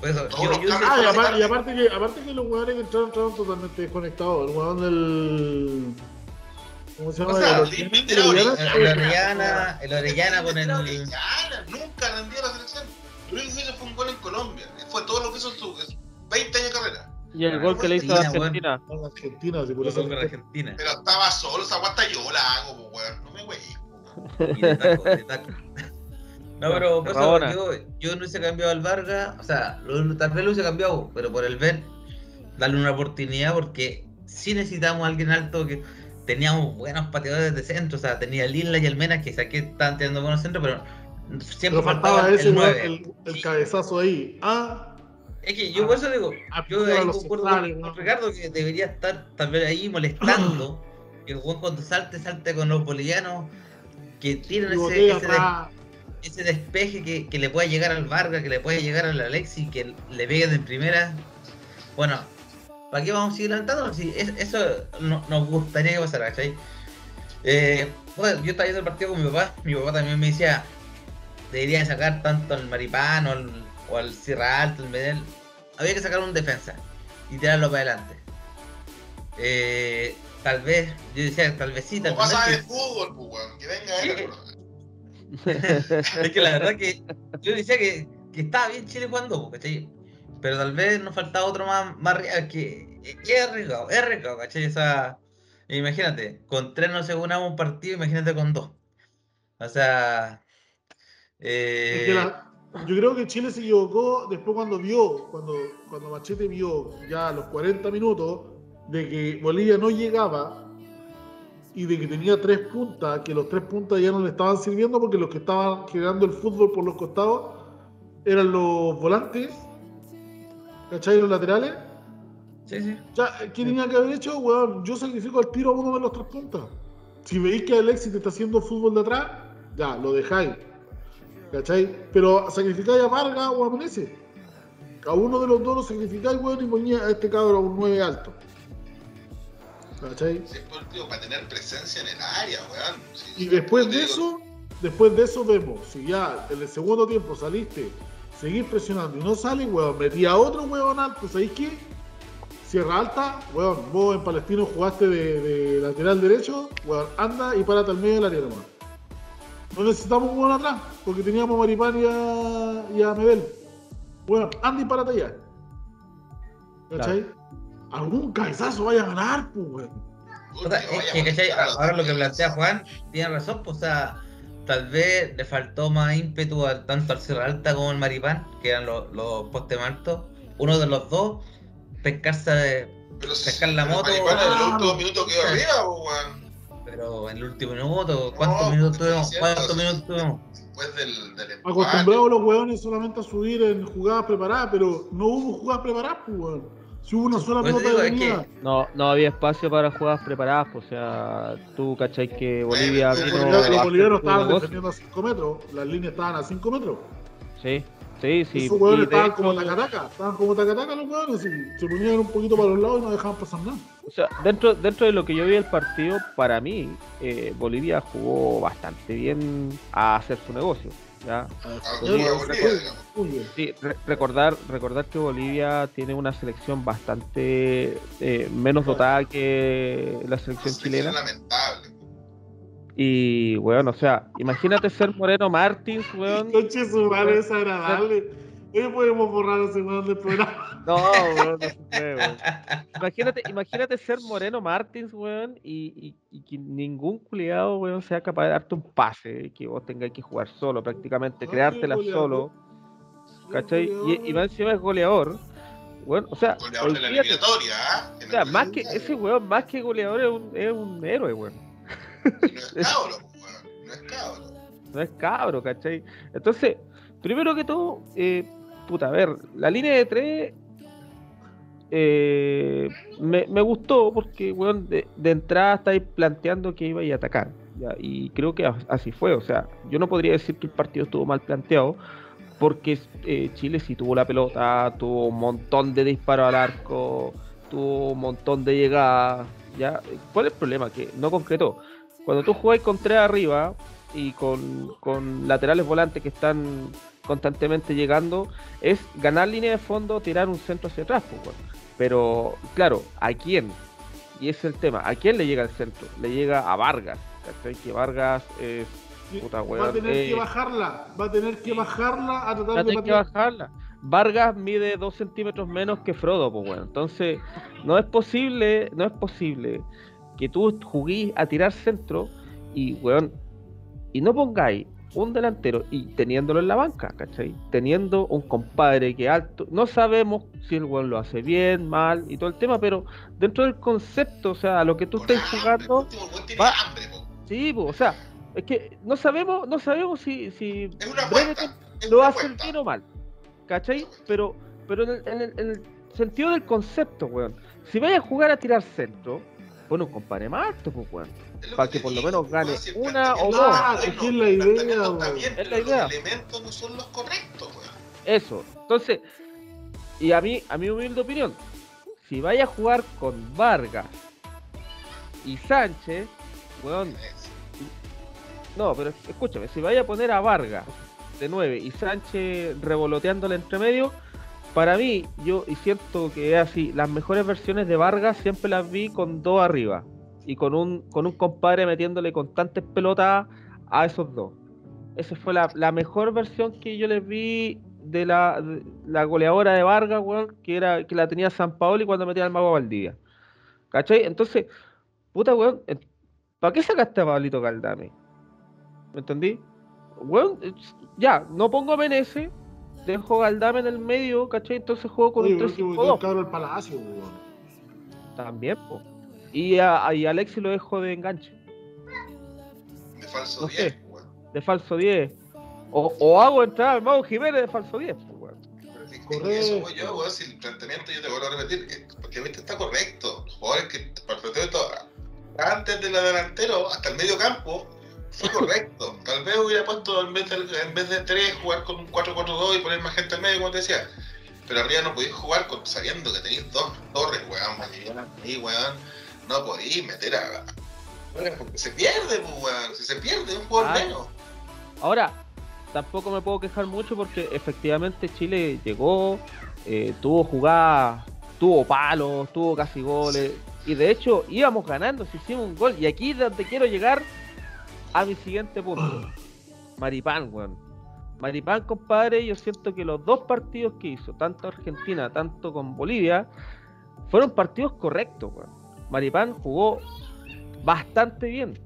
Todos yo- yo Ah, y aparte, tarde. y aparte que, aparte que los jugadores que entraron entraron totalmente desconectados. El jugador del. ¿Cómo se llama? O sea, El Orellana- el Orellana- el Orellana, el Orellana con el. Orellana, nunca rendió la selección. Lo único que hizo fue un gol en Colombia. Fue todo lo que hizo en sus 20 años de carrera. Y el gol que le hizo a Argentina, Argentina. Con Argentina, sí, por eso. Argentina. Pero estaba solo, esa guata yo la hago, pues, weón. No me wey. Y de taco, de taco. No, pero por eso Rabona. yo, yo no hubiese cambiado al Vargas, o sea, lo- tal vez lo hubiese cambiado, pero por el ver, darle una oportunidad porque sí necesitamos a alguien alto que teníamos buenos pateadores de centro, o sea, tenía el Isla y el Mena que saqué estaban tirando buenos centros, pero siempre Pero faltaba faltaba ese el weón, 9. el, el cabezazo ahí. Ah, Es que yo por eso digo, Ah, yo ahí concuerdo con, Ricardo que debería estar vez ahí molestando, que el Juan cuando salte, salte con los bolivianos, que tienen ese, ese, des- ese despeje que, que le pueda llegar al Vargas, que le pueda llegar al Alexi, que le pegue de primera. Bueno, ¿para qué vamos a seguir? Si es- eso no- nos gustaría que pasara, ¿cachai? Eh, bueno, yo estaba viendo el partido con mi papá, mi papá también me decía, deberían sacar tanto al Maripano al- o al Sierra Alto, al Medel, había que sacar un defensa y tirarlo para adelante. Eh, tal vez, yo decía, tal vez sí, tal vez pasa que- de fútbol, pues, weón. Que venga él. es que la verdad que yo decía que, que estaba bien Chile jugando, ¿cachai? Pero tal vez nos faltaba otro más, más real, que es arriesgado, es arriesgado, ¿cachai? O sea, imagínate, con tres no se ganamos un partido, imagínate con dos. O sea, eh, Es que la- yo creo que Chile se equivocó después cuando vio, cuando, cuando Machete vio ya a los 40 minutos de que Bolivia no llegaba y de que tenía tres puntas, que los tres puntas ya no le estaban sirviendo porque los que estaban generando el fútbol por los costados eran los volantes, ¿cachai? Los laterales. Sí, sí. Ya, ¿qué tenía que haber hecho? Weón, yo sacrifico al tiro a uno de los tres puntas. Si veis que Alexis te está haciendo fútbol de atrás, ya, lo dejáis. ¿Cachai? Pero sacrificáis a Vargas o a Menezes. A uno de los dos lo sacrificáis, weón, y ponía a este cabrón a un 9 alto. ¿Cachai? Sí, por último, para tener presencia en el área, weón. Sí, Y después de digo, eso, después de eso vemos, si ya en el segundo tiempo saliste, seguís presionando y no sale, weón, metí a otro weón alto, ¿sabéis qué? Sierra Alta, weón, vos en Palestino jugaste de, de lateral derecho, weón, anda y párate al medio del área nomás. No necesitamos un atrás, porque teníamos a Maripán y a, y a Medel. Weón, anda y párate allá. ¿Cachai? Algún cabezazo vaya a ganar, pues, weón. O sea, es que, a ¿cachai? a los Ahora lo que plantea. Juan tiene razón, pues, o sea, tal vez le faltó más ímpetu al- tanto al Sierra Alta como al Maripán, que eran los, los postes. Uno de los dos, pescarse pescar la pero moto, Maripán en el claro. último minuto quedó arriba, pues, weón. Pero en el último minuto, ¿cuántos No, minutos estoy tuvimos? ¿Cuántos minutos tuvimos? Después del, del empate. Acostumbrados los hueones solamente a subir en jugadas preparadas, pero no hubo jugadas preparadas, pues, weón. Si hubo una sola Por eso pelota digo, es detenida. No, no había espacio para jugadas preparadas, pues, o sea, tú cachai que Bolivia Los Los vino bolivianos- los estaban defendiendo a 5 metros, las líneas estaban a 5 metros. Sí, sí, sí. Esos hueones estaban hecho, como tacataca, estaban como tacataca los hueones y se ponían un poquito para los lados y no dejaban pasar nada. o sea, dentro, dentro de lo que yo vi del partido, para mí, eh, Bolivia jugó bastante bien a hacer su negocio. ¿ya? Ah, Bolivia, bien. Sí, re- recordar, recordar que Bolivia tiene una selección bastante eh, menos dotada que la selección Sí, chilena. Es lamentable. Y, weón, o sea, imagínate ser Moreno Martins, weón. Conche su madre es agradable. Hoy podemos borrar ese weón del programa. No, weón, no se puede, weón. Imagínate, imagínate ser Moreno Martins, weón, y, y- y que ningún culiado, weón, sea capaz de darte un pase, y que vos tengáis que jugar solo, prácticamente, No, creártela solo, ¿cachai? Y, y más encima es goleador, weón, o sea, Goleador de la olvídate, eliminatoria, ¿ah? Que o sea, más que, ese weón, más que goleador, es un, es un héroe, weón. Y no es cabro. No es cabro. No es cabro, ¿cachai? Entonces, primero que todo, eh, puta, a ver, la línea de tres eh, me, me gustó porque, weón, de, de entrada estáis planteando que iba a atacar. ya, y creo que as- así fue. O sea, yo no podría decir que el partido estuvo mal planteado porque eh, Chile sí tuvo la pelota, tuvo un montón de disparos al arco, tuvo un montón de llegadas. ¿ya? ¿Cuál es el problema? Que no concretó. Cuando tú jugáis con tres arriba y con, con laterales volantes que están constantemente llegando, es ganar línea de fondo, tirar un centro hacia atrás. pues, weón. Pero, claro, ¿a quién? Y ese es el tema. ¿A quién le llega el centro? Le llega a Vargas. ¿cachai? Que Vargas es Puta, va a tener eh. que bajarla, va a tener que bajarla a tratar Va a de tener que patear. bajarla. Vargas mide dos centímetros menos que Frodo, pues bueno. Entonces, no es posible, no es posible que tú juguís a tirar centro y, weón, y no pongáis un delantero y teniéndolo en la banca, ¿cachai? Teniendo un compadre que alto, no sabemos si el weón lo hace bien, mal y todo el tema, pero dentro del concepto, o sea, a lo que tú hambre, jugando, último va- hambre, po. sí, pues, o sea, es que no sabemos, no sabemos si, si. Es lo hace bien o mal. ¿Cachai? Pero, pero en el, en el- en el sentido del concepto, weón. Si vaya a jugar a tirar centro, compadre más alto, pues, weón. Para te que por lo menos gane si una o dos. Ah, bueno, es que es la idea, weón. Es la idea. Los elementos no son los correctos, weón. Eso. Entonces, y a mí, a mi humilde opinión, si vaya a jugar con Vargas y Sánchez, weón, no, pero escúchame, si vaya a poner a Vargas de 9 y Sánchez revoloteándole entre medio, para mí, yo y siento que es así, las mejores versiones de Vargas siempre las vi con dos arriba y con un, con un compadre metiéndole constantes pelotas a esos dos. Esa fue la, la mejor versión que yo les vi de la, la goleadora de Vargas, weón, que era que la tenía San Paoli cuando metía al mago Valdivia. ¿Cachai? Entonces, puta weón, ¿para qué sacaste a Pablito Caldame? ¿Me entendí? Weón, ya, no pongo a Menezes, dejo Galdame en el medio, ¿cachai? Entonces juego con Oye, un pero que 3-5-2 cabro el palacio, también, po. Y a, a- y Alexi lo dejo de enganche, De falso No 10, sé. weón. de falso 10. O, o hago entrar al Mago Jiménez de falso 10, po, weón. Pero que-. Eso, weón, yo, weón, si el planteamiento, yo te vuelvo a repetir, eh, efectivamente está correcto. Los jugadores que partió todo, antes del delantero, hasta el medio campo, fue correcto. Tal vez hubiera puesto en vez de, en vez de tres, jugar con un 4-4-2 y poner más gente al medio, como te decía. Pero arriba no podéis jugar con, sabiendo que tenéis dos torres, weón, ahí, weón. No podéis meter a. Porque se pierde, pues, weón. Si se pierde, un jugador Ah. menos. Ahora, tampoco me puedo quejar mucho porque efectivamente Chile llegó, eh, tuvo jugadas, tuvo palos, tuvo casi goles. Y de hecho íbamos ganando, si hicimos un gol. Y aquí es donde quiero llegar a mi siguiente punto. Maripán, weón. Maripán, compadre, yo siento que los dos partidos que hizo, tanto Argentina, tanto con Bolivia, fueron partidos correctos, weón. Maripán jugó bastante bien.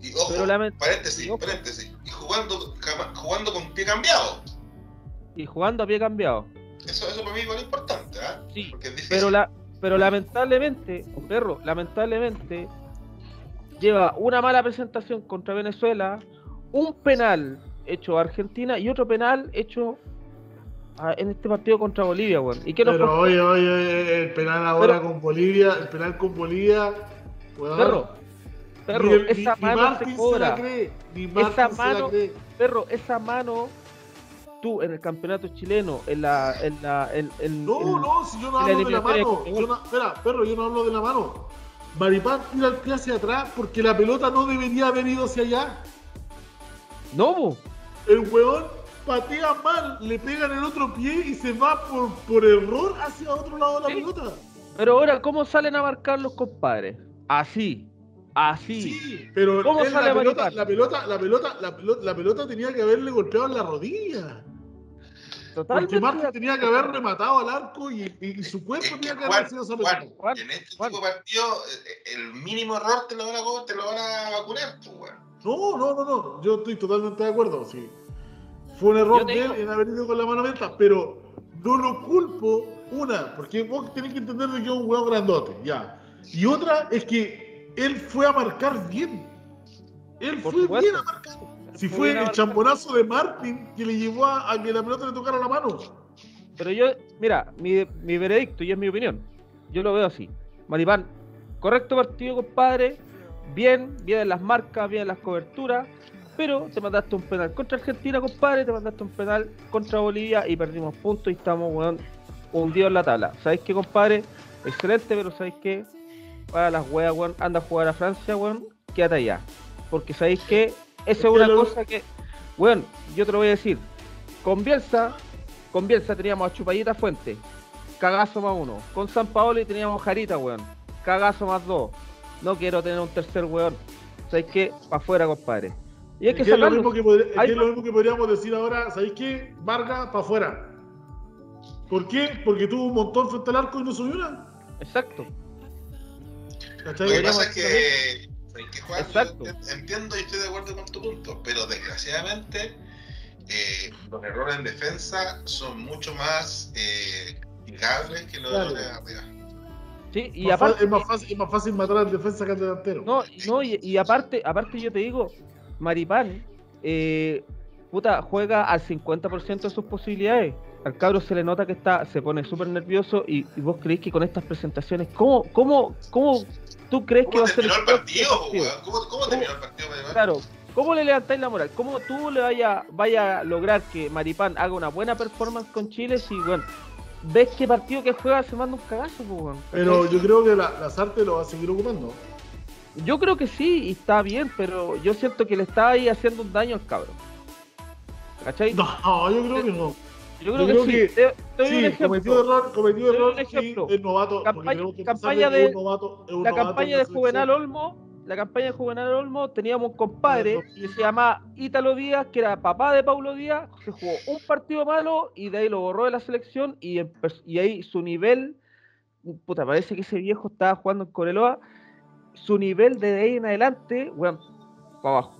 Y ojo, Pero lament- paréntesis, y ojo. paréntesis. Y jugando, jugando con pie cambiado. Y jugando a pie cambiado. Eso, eso para mí igual es importante, ¿ah? Sí, Porque es difícil. Pero, la, pero lamentablemente, perro, lamentablemente, lleva una mala presentación contra Venezuela, un penal hecho a Argentina y otro penal hecho a- en este partido contra Bolivia, weón. ¿Y qué nos Pero costó? oye, oye, el penal ahora Pero- con Bolivia, el penal con Bolivia, weón, Perro, perro, ni esa ni- ni mano Martín se la cobra. cree, ni se la mano- cree. Perro, esa mano, tú en el campeonato chileno, en la. En la en, en- No, en- no, si yo no hablo de la mano. Yo no, espera, perro, yo no hablo de la mano. Maripán tira el pie hacia atrás porque la pelota no debería haber ido hacia allá. No. El weón patea mal, le pega en el otro pie y se va por, por error hacia otro lado de la Sí. pelota. pero ahora, ¿cómo salen a marcar los compadres? Así, así. Sí, pero ¿Cómo sale la, pelota, la pelota, la pelota, la pelota, la pelota tenía que haberle golpeado en la rodilla. Totalmente. Porque Martín tenía que haber rematado al arco y, su cuerpo tenía que haber sido. Juan, Juan, en este Juan. tipo de partido, eh, el mínimo error te lo van a, te lo van a vacunar, pues, weón. No, no, no, no. Yo estoy totalmente de acuerdo. Sí. Fue un error de él en haber ido con la mano abierta, pero no lo culpo. Una, porque vos tenés que entender de que es un huevo grandote, ya. Y otra es que él fue a marcar bien. Él Por fue supuesto. bien a marcar. Si Fue el chambonazo de Martin que le llevó a, a que la pelota le tocara la mano. Pero yo, mira, mi, mi veredicto y es mi opinión. Yo lo veo así. Maripán, correcto partido, compadre. Bien, bien en las marcas, bien en las coberturas. Pero te mandaste un penal contra Argentina, compadre. Te mandaste un penal contra Bolivia y perdimos puntos y estamos, weón, hundidos en la tabla. ¿Sabéis qué, compadre? Excelente, pero ¿sabéis qué? Para las weas, weón, anda a jugar a Francia, weón. Quédate allá. Porque ¿sabéis qué? Eso es una lo- cosa que, weón, yo te lo voy a decir. Con Bielsa, con Bielsa teníamos a Chupallita Fuente, cagazo más uno. Con San Paolo teníamos Jarita, weón, cagazo más dos. No quiero tener un tercer weón. ¿Sabes qué? Para afuera, compadre. Y hay que Es que es lo, mismo que, es lo mismo que podríamos decir ahora, ¿sabéis qué? Vargas para afuera. ¿Por qué? Porque tuvo un montón frente al arco y no subió una. Exacto. ¿Cachai? Lo que pasa es que, ¿sabes qué, Juan? Exacto. Entiendo y estoy de acuerdo con tu punto, pero desgraciadamente eh, los errores en defensa son mucho más eh, que los Claro. errores arriba. Sí, y Más aparte. es, más fácil, es más fácil matar al defensa que al delantero. No, no y, y aparte, aparte yo te digo, Maripán, eh, puta, juega al 50% de sus posibilidades. Al cabro se le nota que está, se pone súper nervioso y, y vos creéis que con estas presentaciones, ¿cómo, cómo, cómo tú crees que ¿Cómo va a ser el partido, partido? weón? ¿Cómo, cómo terminó el partido? Claro, ¿cómo le levantáis la moral? ¿Cómo tú le vaya, vaya a lograr que Maripán haga una buena performance con Chile si, bueno, ves qué partido que juega se manda un cagazo, pues, weón? Pero yo creo que la, la Sarte lo va a seguir ocupando. Yo creo que sí, y está bien, pero yo siento que le está ahí haciendo un daño al cabro. ¿Cachai? No, yo creo que no. Yo creo yo creo que, que sí. Te, te doy un Sí, ejemplo. cometió error, cometió error, sí, es novato. Campaña- que campaña que de- novato- La novato campaña de Juvenal. Olmo, la campaña de Juvenal Olmo, teníamos un compadre que se llama Ítalo Díaz, que era papá de Paulo Díaz, se jugó un partido malo y de ahí lo borró de la selección y, y ahí su nivel, puta, parece que ese viejo estaba jugando en Coreloa, su nivel de ahí en adelante, bueno, para abajo.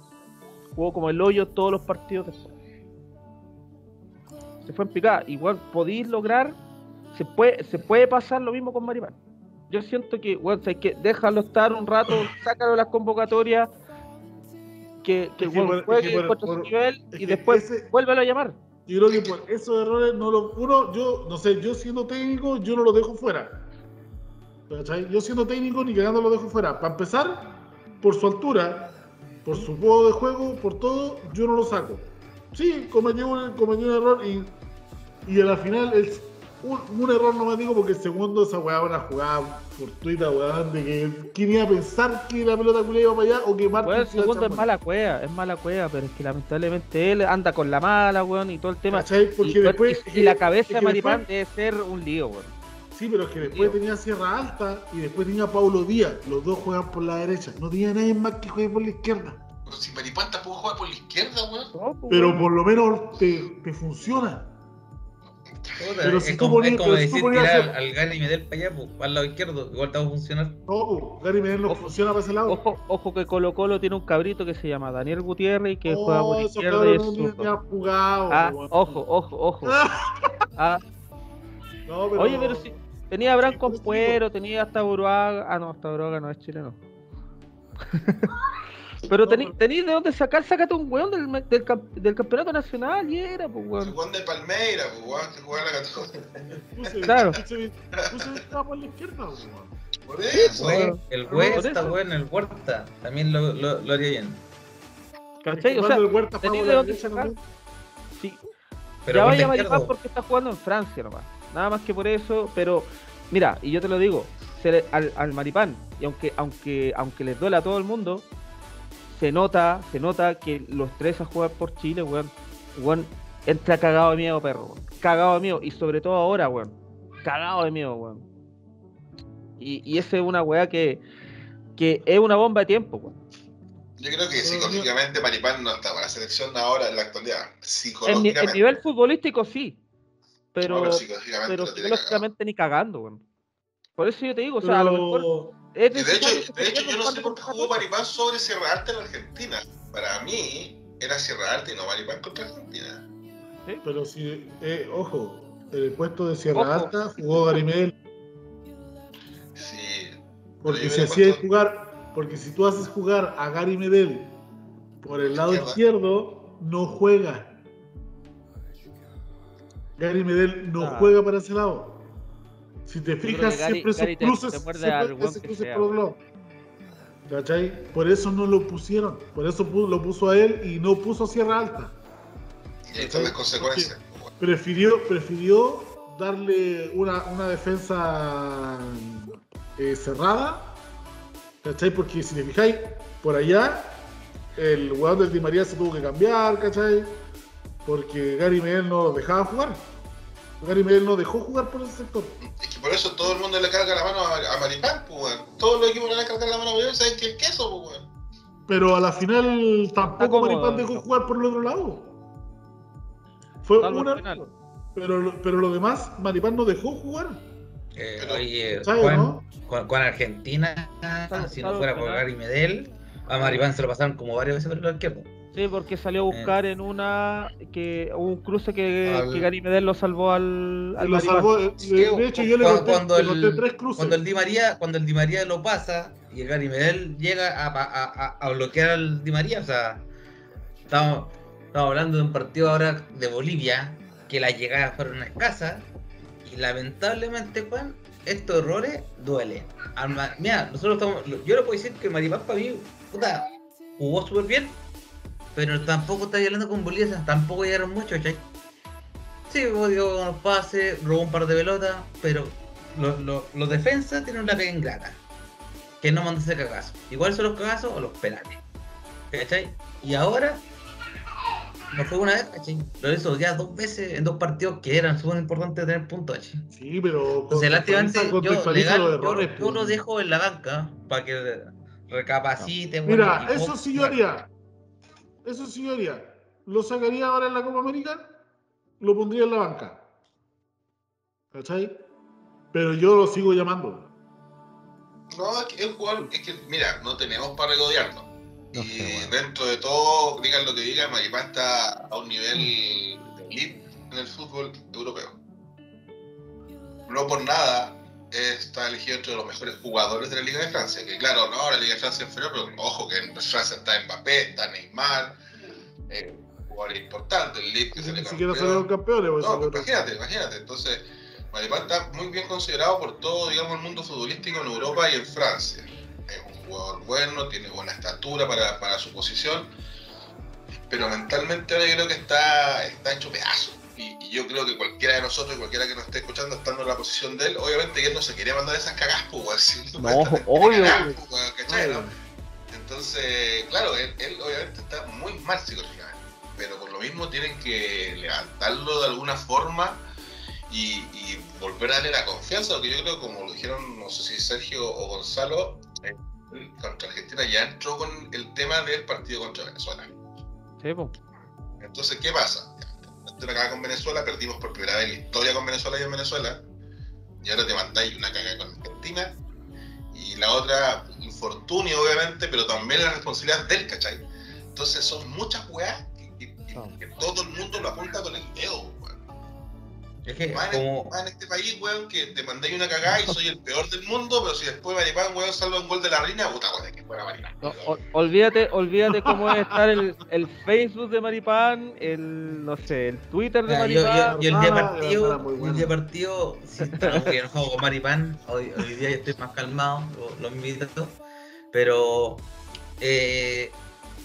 Jugó como el hoyo todos los partidos después. Se fue en picada. Igual podéis lograr, se puede, se puede pasar lo mismo con Maripán. Yo siento que, bueno, hay que déjalo estar un rato, sácalo de las convocatorias, que, que, que bueno, juegue que por- su por- nivel y que después ese- vuélvelo a llamar. Yo creo que por esos errores no lo. Uno, yo no sé, yo siendo técnico, yo no lo dejo fuera. ¿cachai? Yo siendo técnico ni cagando lo dejo fuera. Para empezar, por su altura, por su modo de juego, por todo, yo no lo saco. Sí, cometió un, cometió un error y, y a la final es un, un error digo porque el segundo esa weá una jugada fortuita, weón, de que quién iba a pensar que la pelota culia iba para allá o que Martín Weón, el segundo es mala cueva, es mala cueva, pero es que lamentablemente él anda con la mala, weón, y todo el tema. ¿Cachai? Porque y, weón, después- y- y la cabeza de Maripán después- debe ser un lío, weón. Sí, pero es que después tenía Sierra Alta y después tenía Paulo Díaz. Los dos juegan por la derecha. No tenía nadie más que juegue por la izquierda. Pero si Maripán tampoco juega por la izquierda, weón. No, pues, Pero por lo menos te, te funciona. Puta, Pero es, si como, es como decir tirar al, Gary Medel para allá, pues, al lado izquierdo, igual te va a funcionar. No, Gary Medel no Ojo. funciona para ese lado. Ojo, ojo que Colo Colo tiene un cabrito que se llama Daniel Gutiérrez y que No, juega por izquierda y es no jugado. Ah, ojo, ojo, ojo. Ah, No, pero- Oye, pero si tenía a Branco Sí, pero Puero, tenía hasta Buruaga. Ah, no, hasta Buruaga no es chileno. pero tení, pero- tení de dónde sacar, sácate un weón del, del, camp- del campeonato nacional y era, pues El weón. De Palmeira, pues, weón, que juega en la. Puse, Claro. puse, puse estaba por la izquierda, weón. Por eso. El está bueno, el Huerta también lo, lo, lo haría bien. ¿Cachai? O sea, el Huerta por de dónde sacar. Sí, Pero ya vaya izquierda, porque está jugando en Francia nomás. Nada más que por eso, pero mira, y yo te lo digo, se le- al, al Maripán, y aunque, aunque, aunque les duele a todo el mundo, se nota, se nota que los tres a jugar por Chile, weón, weón, entra cagado de miedo, perro, weón. Cagado de miedo, y sobre todo ahora, weón. Cagado de miedo, weón. Y, y esa es una weá que, que es una bomba de tiempo, weón. Yo creo que psicológicamente Maripán no está para la selección ahora en la actualidad. Psicológicamente. en nivel futbolístico sí, pero, No, pero psicológicamente pero cagado. ni cagando, weón. Por eso yo te digo, o sea, a lo mejor es de hecho, de hecho yo no sé por qué jugó. Maripán sobre Sierra Alta en Argentina. Para mí era Sierra Alta y no Maripán contra Argentina. Pero si, eh, ojo, en el puesto de Sierra Ojo. Alta jugó Garimel. Sí. Porque si yo así es hubiera jugar, porque si tú haces jugar a Gary Medel por el lado Izquierda. izquierdo, no juega. Gary Medel no Ah. juega para ese lado. Si te fijas, Gary- siempre Gary te- cruces, te muerde siempre al cruce sea, por los lados. ¿Cachai? Por eso no lo pusieron. Por eso lo puso a él y no puso a Sierra Alta. Y ahí están las consecuencias. Prefirió, prefirió darle una, una defensa eh, cerrada. ¿Cachai? Porque si te fijáis, por allá, el jugador del Di María se tuvo que cambiar, ¿cachai? Porque Gary Medel no lo dejaba jugar. Gary Medel no dejó jugar por ese sector. Es que por eso todo el mundo le carga la mano a, a Maripán, pues, weón. Todos los equipos le van a cargar la mano a Maripán, ¿saben qué es queso, pues, weón? Pero a la final tampoco Maripán dejó jugar por el otro lado. Fue una. Pero, lo- pero lo demás, Maripán no dejó jugar. Eh, Pero- oye, ¿Sabes, Juan, no? con, con Argentina, si no fuera el por. Gary Medel, a Maripán se lo pasaron como varias veces por el izquierdo. Sí, porque salió a buscar en una que hubo un cruce que, Al- que Gary Medel lo salvó al, al lo salvó. eh, de hecho, yo le conté, cuando le el- conté tres cruces. Cuando el Di María, cuando el Di María lo pasa y el Gary Medel llega a, a- a- a bloquear al Di María, o sea, estamos, estamos hablando de un partido ahora de Bolivia, que las llegadas fueron escasas, y lamentablemente, Juan, estos errores duelen. Mira, nosotros estamos, yo le puedo decir que Maripán para mí, puta, jugó súper bien, pero tampoco está hablando con sea, tampoco llegaron mucho, ¿cachai? Sí, dio unos pases, robó un par de pelotas, pero los, los, los defensas tienen una pega ingrata. Que no mandan ese cagazo. Igual son los cagazos o los penales. ¿Cachai? Y ahora, no fue una vez, ¿cachai? Lo hizo ya dos veces en dos partidos que eran súper importantes tener puntos, ¿cachai? Sí, pero. Entonces, lástimamente, yo, legal, los yo, errores, yo pues. lo dejo en la banca para que recapacite. bueno, Mira, eso sí yo haría. Eso sí yo haría. Lo sacaría ahora en la Copa América, lo pondría en la banca. ¿Cachai? Pero yo lo sigo llamando. No, es que es un jugador, es que, mira, no tenemos para regodearnos. No y dentro de todo, digan lo que digan, Maripán está a un nivel de elite en el fútbol europeo. No por nada está elegido entre los mejores jugadores de la Liga de Francia. Que claro, no, la Liga de Francia es inferior, pero ojo que en Francia está Mbappé, está Neymar, eh, jugadores importantes, el Lille que se le siquiera salieron campeones. pues, no, imagínate, imagínate. Entonces, Maripán está muy bien considerado por todo, digamos, el mundo futbolístico en Europa y en Francia. Es un jugador bueno, tiene buena estatura para, para su posición, pero mentalmente ahora yo creo que está, está hecho pedazo. Y, y yo creo que cualquiera de nosotros, cualquiera que nos esté escuchando, estando en la posición de él, obviamente él no se quería mandar esas cagas, pues, weón, si No, obvio, cagás, pues. Entonces, claro, él, él obviamente está muy mal psicológicamente, pero por lo mismo tienen que levantarlo de alguna forma y, y volver a darle la confianza, porque yo creo, como lo dijeron, no sé si Sergio o Gonzalo, eh, contra Argentina ya entró con el tema del partido contra Venezuela. Sí, po. Entonces, ¿qué pasa? Ante una cagada con Venezuela, perdimos por primera vez la historia con Venezuela y en Venezuela, y ahora te mandáis una cagada con Argentina, y la otra, infortunio obviamente, pero también la responsabilidad del, ¿cachai? Entonces son muchas weas que, que- que- que todo el mundo lo apunta con el dedo. Es que Más en, como más en este país, weón, que te mandáis una cagada y soy el peor del mundo, pero si después Maripán, weón, salva un gol de la reina, puta, weón, que fuera Maripán. No, olvídate, olvídate cómo es estar el, el Facebook de Maripán, el no sé, el Twitter de Ya, yo, Maripán. yo, yo el día Ah, partido, el día partido, sí, estaba muy enojado con Maripán, hoy, hoy día ya estoy más calmado, lo, lo invito, pero eh,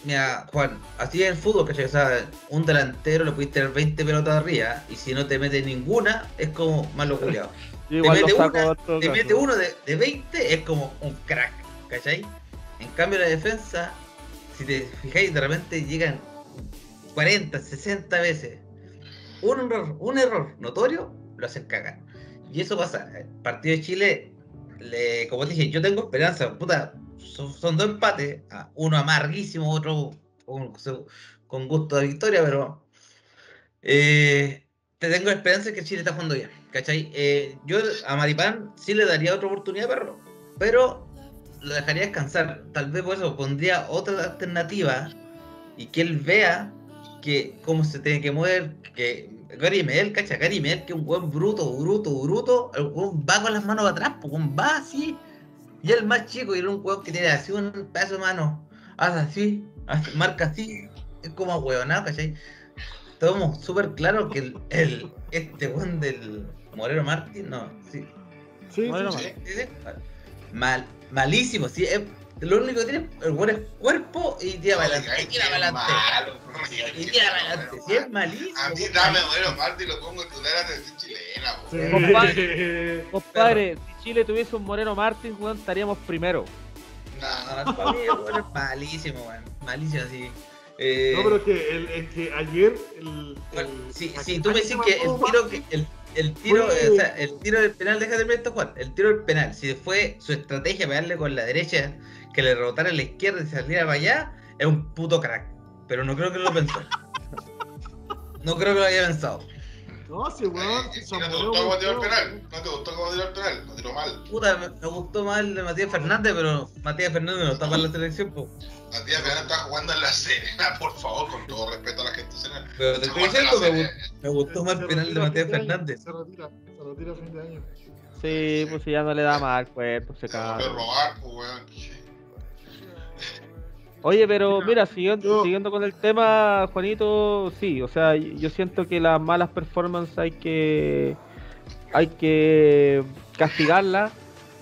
mira, Juan, así es el fútbol, ¿cachai? O sea, un delantero le pudiste tener 20 pelotas arriba y si no te mete ninguna, es como malo culiado. Te mete una, Te mete uno de, de 20, es como un crack, ¿cachai? En cambio la defensa, si te fijáis, de repente llegan 40, 60 veces. Un error, un error notorio, lo hacen cagar. Y eso pasa. El partido de Chile, le, como te dije, yo tengo esperanza. Puta, son, son dos empates. Uno amarguísimo, otro con, con gusto de victoria, pero eh, te tengo esperanza que Chile está jugando bien. ¿Cachai? Eh, yo a Maripán sí le daría otra oportunidad, perro. Pero lo dejaría descansar. Tal vez por eso pondría otra alternativa y que él vea que cómo se tiene que mover, que Gary Medel, cacha, Gary que es un buen bruto, bruto, bruto, el weón va con las manos atrás, pues va así, y el más chico, y era un weón que tiene así un pedazo de mano, hace así, hace- marca así, es como huevonado, ¿cachai? Estamos súper claro que el, el- este weón del Moreno Martín, no, sí, Sí, Bueno, sí, Sí, Sí. Mal, malísimo, sí. es- lo único que tiene el weón es cuerpo y tira para adelante. Y Tira para adelante. Y que tira es para adelante. Sí, es malísimo. A mí dame. Moreno Martí y lo pongo a la selección chilena. Compadre. Compadre, Chile tuviese un Moreno Martins, weón, estaríamos primero. No, para mí es malísimo, weón. Malísimo, así. Eh, No, pero es que, el, es que ayer el, bueno, el- la si tú me dices que el tiro Martín, que el, el tiro, Fue- o sea, el tiro del penal, déjate de esto, Juan. El tiro del penal, si fue su estrategia pegarle con la derecha, que le rebotara a la izquierda y saliera para allá, es un puto crack. Pero no creo que lo pensó. No creo que lo haya pensado. No, sí, weón. eh, sí, ¿y se ¿No te gustó cómo tiró el penal? ¿No te gustó cómo tiró el penal? Lo tiró mal. Puta, me, me gustó más el de Matías Fernández, pero Matías Fernández no está para la selección, po. Matías Fernández está jugando en la Serena, por favor, con todo respeto a la gente serena. Pero te estoy diciendo, me, me gustó más el Se penal de Matías Fernández. Se retira, se retira a fin de año. Sí, pues si ya no le da más al cuerpo, se Se caga. robar, pues, weón. Oye, pero Mira, siguiendo, yo- siguiendo con el tema, Juanito, sí, o sea, yo siento que las malas performances hay que hay que castigarlas.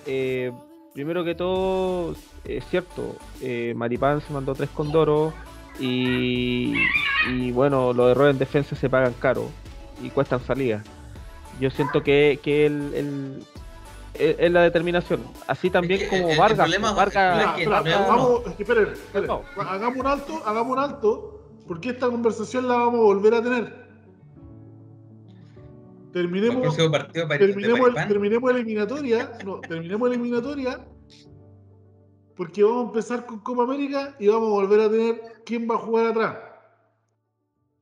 Eh, primero que todo, es cierto, eh, Maripán se mandó tres condoros y, y bueno, los errores en defensa se pagan caro y cuestan salidas. Yo siento que, que el, el- es es la determinación. Así también Es que como el Vargas. problema- el que hagamos, es que esperen, esperen. No. Hagamos un alto, hagamos un alto, porque esta conversación la vamos a volver a tener. El Terminemos, próximo partido para de terminemos, el- Maripán. terminemos eliminatoria, no, terminemos eliminatoria, porque vamos a empezar con Copa América y vamos a volver a tener quién va a jugar atrás.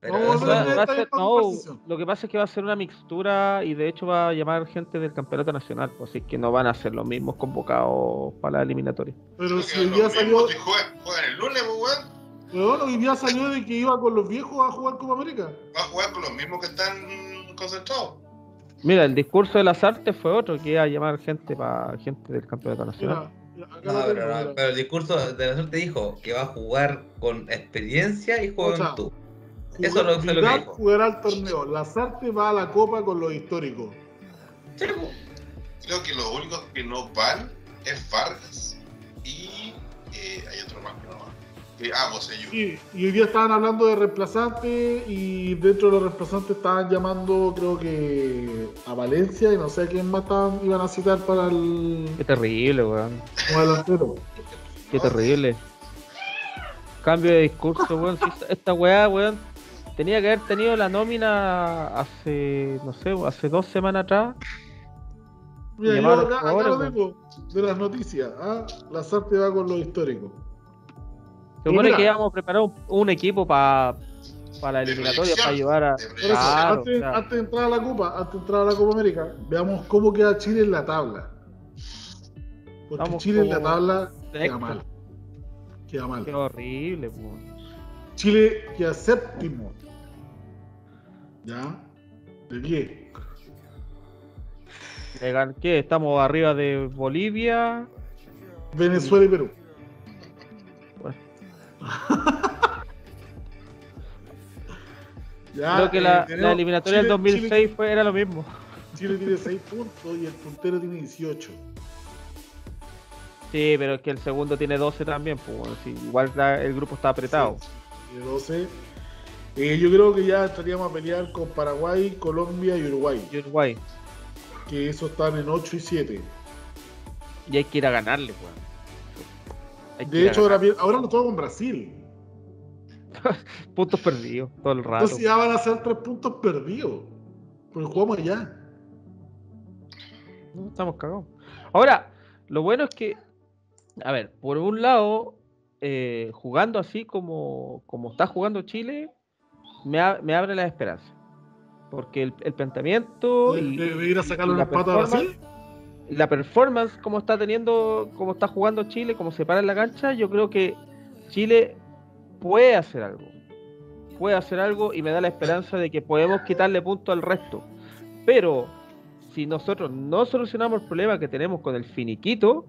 Pero eso- Va- va ser- no, lo que pasa es que va a ser una mixtura y de hecho va a llamar gente del campeonato nacional, pues, así que no van a ser los mismos convocados para la eliminatoria. Pero si hoy día salió, juegan, juegan el lunes, pues, weón. hoy día salió de que iba con los viejos a jugar Copa América. Va a jugar con los mismos que están concentrados. Mira, el discurso de las artes fue otro, que iba a llamar gente para gente del campeonato nacional. Mira, mira, acá No, pero, no, pero el discurso de la suerte dijo que va a jugar con experiencia y juventud. Eso Jugar- lo- fue lo que jugará al torneo. Lazarte va a la copa con los históricos. Creo que los únicos que no van es Vargas y eh, hay otro más que no va. Eh, ah, Bosellú. Y, y hoy día estaban hablando de reemplazantes y dentro de los reemplazantes estaban llamando, creo que a Valencia y no sé a quién más estaban, iban a citar para el Qué terrible, weón. como delantero. Qué terrible. Cambio de discurso, weón. Esta weá, weón, tenía que haber tenido la nómina hace, no sé, hace dos semanas atrás. Mira, yo acá, acá lo tengo de las noticias. ¿ah? La SARTE va con lo histórico. Se supone que íbamos a preparar un, un equipo para la De eliminatoria, para ayudar a. Claro, antes, claro. antes de entrar a la Copa, antes de entrar a la Copa América, veamos cómo queda Chile en la tabla. Porque Estamos Chile en la tabla queda mal. Queda mal. Qué horrible, weón. Chile queda séptimo. ¿Ya? ¿De qué? Gan- ¿Qué? Estamos arriba de Bolivia. Venezuela y Perú. Bueno. Ya, Creo que eh, la, la eliminatoria del Chile- 2006 Chile, fue, era lo mismo. Chile tiene 6 puntos y el puntero tiene 18. Sí, pero es que el segundo tiene 12 también, pues bueno, sí, igual la- el grupo está apretado. Sí, tiene 12. Eh, yo creo que ya estaríamos a pelear con Paraguay, Colombia y Uruguay. Y Uruguay. Que esos están en 8 y 7. Y hay que ir a ganarle, weón. De hecho, ahora, ahora nos toca con Brasil. puntos perdidos todo el rato. Entonces ya van a ser 3 puntos perdidos. Porque jugamos allá. No, estamos cagados. Ahora, lo bueno es que, a ver, por un lado, eh, jugando así como, como está jugando Chile, me, a- me abre la esperanza. Porque el, el planteamiento y, ir a sacarle y un la empate a Brasil. performance- la performance como está teniendo, como está jugando Chile, como se para en la cancha, yo creo que Chile puede hacer algo. Puede hacer algo y me da la esperanza de que podemos quitarle punto al resto. Pero si nosotros no solucionamos el problema que tenemos con el finiquito,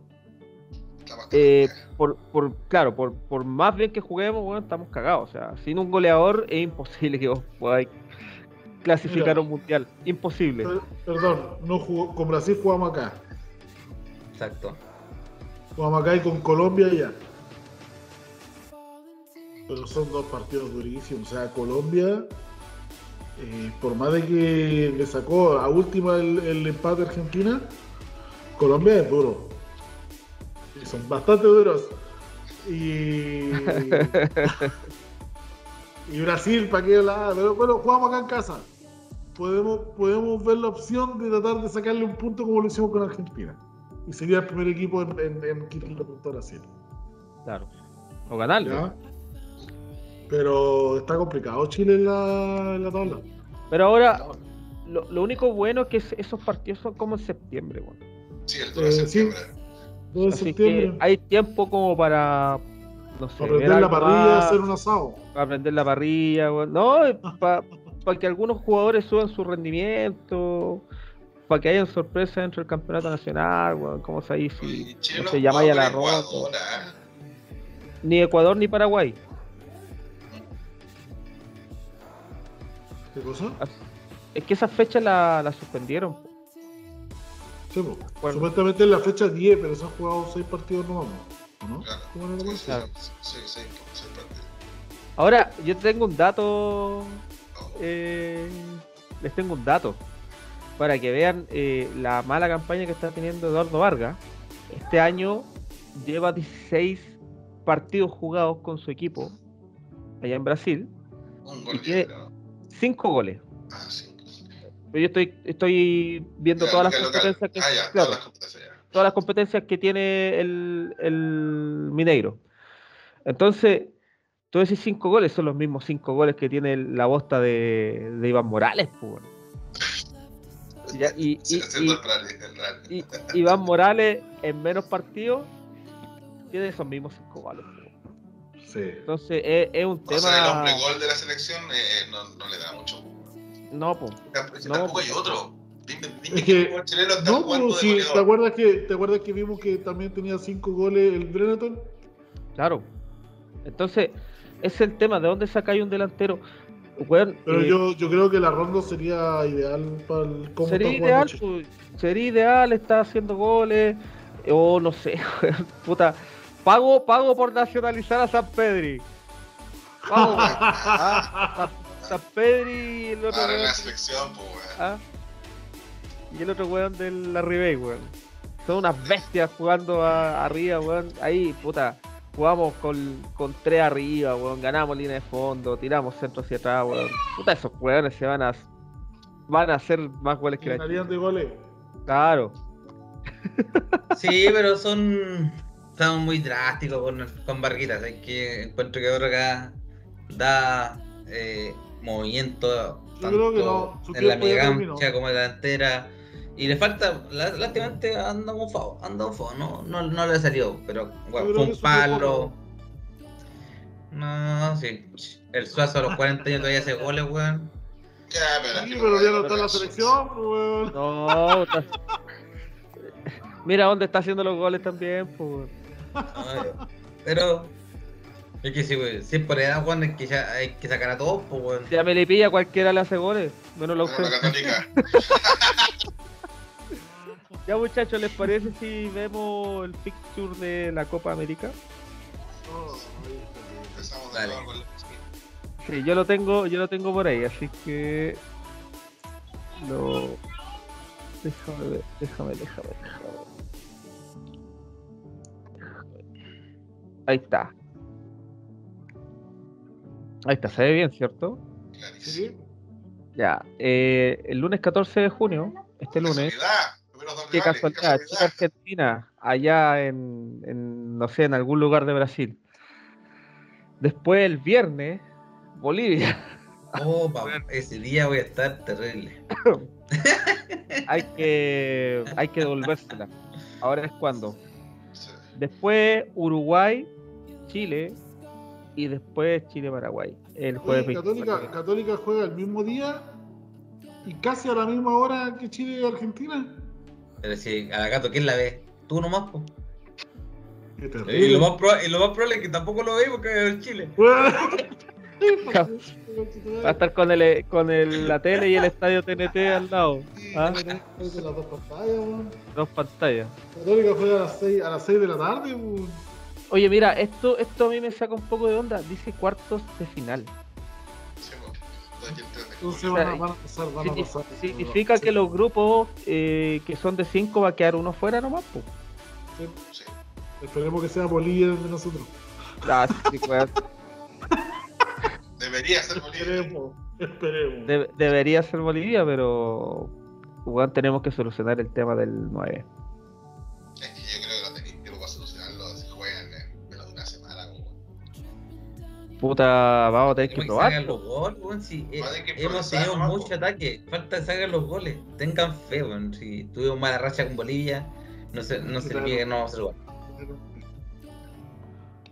eh, por, por, claro, por, por más bien que juguemos, bueno, estamos cagados. O sea, sin un goleador es imposible que vos podáis clasificar Mira. un mundial. Imposible. Per- Perdón, no jugó, con Brasil jugamos acá. Exacto. Jugamos acá y con Colombia ya. Pero son dos partidos durísimos. O sea, Colombia, eh, por más de que le sacó a última el, el empate a Argentina, Colombia es duro. Son bastante duros. Y, y Brasil, ¿para qué la? Pero bueno, jugamos acá en casa. Podemos, podemos ver la opción de tratar de sacarle un punto como lo hicimos con Argentina. Y sería el primer equipo en, en, en quitarle punto a Brasil. Claro. O ganarle. ¿ya? Pero está complicado Chile en la, en la tabla. Pero ahora, lo, lo único bueno es que es- esos partidos son como en septiembre, weón. Sí, el 2 de Eh, sí. Septiembre. 2 de Así septiembre. que hay tiempo como para, no sé, para ver prender la parrilla, más, hacer un asado. para prender la parrilla. No, para que algunos jugadores suban su rendimiento, para que hayan sorpresas dentro del campeonato nacional, weón. ¿Cómo se dice? Si, no se llama ya la ropa. Ecuador, ah. Ni Ecuador ni Paraguay. ¿Qué cosa? Es que esas fechas la, la suspendieron. Sí, po. Bueno. Supuestamente en la fecha 10, pero se han jugado 6 partidos. ¿o ¿No? Claro. ¿Cómo era Sí, Claro. sí, sí. Ahora, yo tengo un dato Oh, eh, les tengo un dato para que vean eh, la mala campaña que está teniendo Eduardo Vargas. Este año lleva 16 partidos jugados con su equipo allá en Brasil, Un gol y tiene- libre, ¿no? 5 goles. Ah, sí. Pero yo estoy, estoy viendo Ya, todas las competencias que, Ah, ya, claro, todas las competencias ya. todas las competencias que tiene el, el Mineiro. Entonces, todos esos cinco goles son los mismos cinco goles que tiene la bosta de, de Iván Morales. pues. Ya, y, Iván Morales en menos partidos tiene esos mismos cinco goles. Sí. Entonces, es, es un O sea, el tema. hombre gol de la selección eh, no, no le da mucho. No, pues. Tamp- No, Tampoco pues. hay otro. Dime, dime Es que que- el jugador chileno está No, pero si te acuerdas que te acuerdas que vimos que también tenía 5 goles el Breneton. Claro. Entonces, ese es el tema, ¿de dónde sacáis un delantero? Pero eh, yo, yo creo que la ronda sería ideal para el cómo sería está ideal, pues, sería ideal, está haciendo goles, o no sé, puta, pago, pago por nacionalizar a San Pedri. Pago. Ah, San- San Pedri y el otro Ahora en weón, la selección, pues, weón. ah, y el otro weón del la Ribey, weón. Son unas bestias jugando a- arriba, weón. Ahí, puta, jugamos con, con tres arriba, weón. Ganamos línea de fondo, tiramos centro hacia atrás, weón. Puta, esos weones se van a van a hacer más goles que la de goles. Claro. Sí, pero son. Son muy drásticos con, con Barguitas. Hay que encuentro que ahora acá da eh, movimiento tanto no, en la media cancha como en la delantera. Y le falta, lá- lástimamente anda mofado, anda mofado, no, no, no le salió, pero bueno, fue un palo. No, sí. El Suazo a los 40 años todavía hace goles, weón. Ya, pero, es Sí, pero ya no está en la selección, weón. No, está- Mira dónde está haciendo los goles también, pues. Pero, es que si, weón, si es por edad, weón, es que ya hay que sacar a todos, pues, weón. Si a Melipilla cualquiera le hace goles, menos la usted. católica. Ya muchachos, ¿les parece si vemos el picture de la Copa América? Está. Empezamos de Dale. nuevo con la- Sí, yo lo tengo, yo lo tengo por ahí, así que lo déjame ver, déjame, déjame, déjame. Ahí está. Ahí está, se ve bien, ¿cierto? Clarísimo. Sí, Ya, eh, el lunes 14 de junio, este lunes, Casualidad, qué casualidad, Argentina, allá en, en, no sé, en algún lugar de Brasil. Después el viernes, Bolivia. Oh, pa- ese día voy a estar terrible. hay que hay que devolvérsela. Ahora es cuando. Después Uruguay, Chile y después Chile-Paraguay. El jueves Oye, 24. Católica, Católica juega el mismo día y casi a la misma hora que Chile y Argentina. Pero si a la gato, ¿quién la ve? Tú nomás, po. Qué Y lo, más proba- y lo más probable es que tampoco lo veis porque es Chile. Va a estar con el con el, la tele y el estadio TNT al lado. ¿ah? De las dos pantallas, weón. Dos pantallas. Católica juega a las 6, a las 6 de la tarde. Oye, mira, esto, esto a mí me saca un poco de onda. Dice cuartos de final. Sí, pues. Todo aquí el tren de Entonces julio. van a, van a pasar, van a Signi- pasar. Significa que los grupos eh, que son de 5 va a quedar uno fuera nomás. po. Sí. Esperemos que sea Bolivia de nosotros. Ah, sí, weón. Debería ser Bolivia. Esperemos, esperemos. De- debería ser Bolivia, pero weón, tenemos que solucionar el tema del 9. Es que yo creo Puta, vamos a tener que Tenemos que probar. los goles, weón. Si, eh, que hemos tenido mucho ataque. Falta de sacar los goles. Tengan fe, weón. Si tuvimos mala racha con Bolivia, no se, no que no vamos a igual.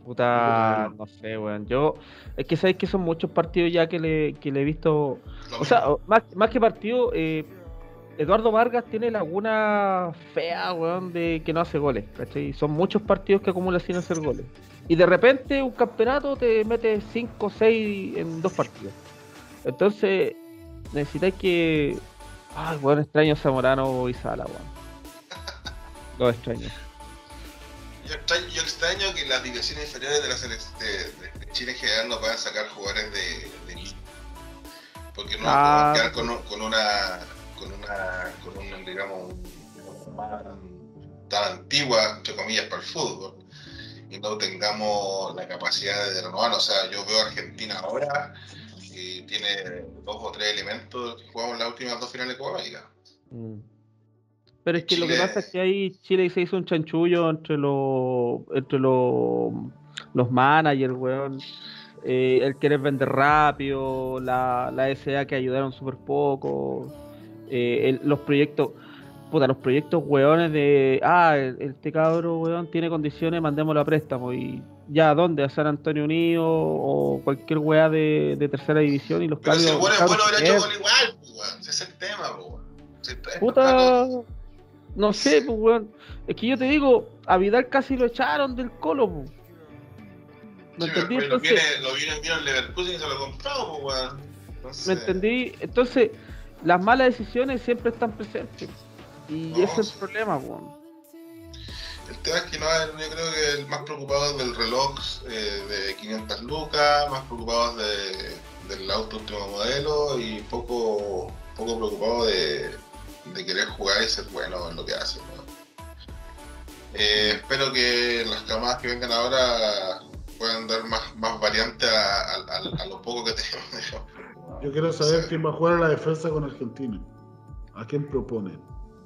Puta, no sé, weón. Yo, es que sabéis que son muchos partidos ya que le, que le he visto. O sea, más, más que partido, eh, Eduardo Vargas tiene laguna fea, weón, de que no hace goles, ¿cachai? Son muchos partidos que acumula sin hacer goles. Y de repente un campeonato te mete 5 o 6 en dos partidos. Entonces, necesitáis que. Ay, weón, extraño Zamorano y Sala, weón. Lo extraño. Yo extraño, yo extraño que las divisiones inferiores de, la de, de Chile en general no puedan sacar jugadores de, de. Porque no Ah. podemos quedar con, un- con una con una con un digamos un- tan antigua entre comillas para el fútbol no tengamos la capacidad de renovar. O sea, yo veo a Argentina ahora y tiene dos o tres elementos que jugamos las últimas dos finales de Copa América. Mm. Pero es que lo que pasa es que ahí Chile se hizo un chanchullo entre los entre los, los managers, weón. Eh, el querer vender rápido, la, la SA que ayudaron súper poco, eh, el- los proyectos, puta, los proyectos weones de, ah, este cabro weón tiene condiciones, mandémoslo a préstamo y ya, ¿dónde? A San Antonio Unido o cualquier weá de, de tercera división y los Pero si cabros- bueno cabros bueno hubiera bien. hecho gol igual, pues, weón. Ese es el tema, pues, weón. Si Puta, no sé, pues, weón. Es que yo te digo, a Vidal casi lo echaron del colo, pues. ¿Me Sí, entendí? pero lo Entonces, lo vino el Leverkusen y se lo compró, pues, weón. Entonces, ¿Me entendí? Entonces, las malas decisiones siempre están presentes. Y No, ese es sí. el problema, weón. El tema es que no, yo creo que el más preocupado es del reloj eh, de 500 lucas, más preocupado de, del auto último modelo y poco, poco preocupado de, de querer jugar y ser bueno en lo que hace. ¿no? Eh, espero que las camadas que vengan ahora puedan dar más, más variante a, a- a- a lo poco que tenemos. Yo quiero saber Sí. quién va a jugar a la defensa con Argentina. ¿A quién proponen?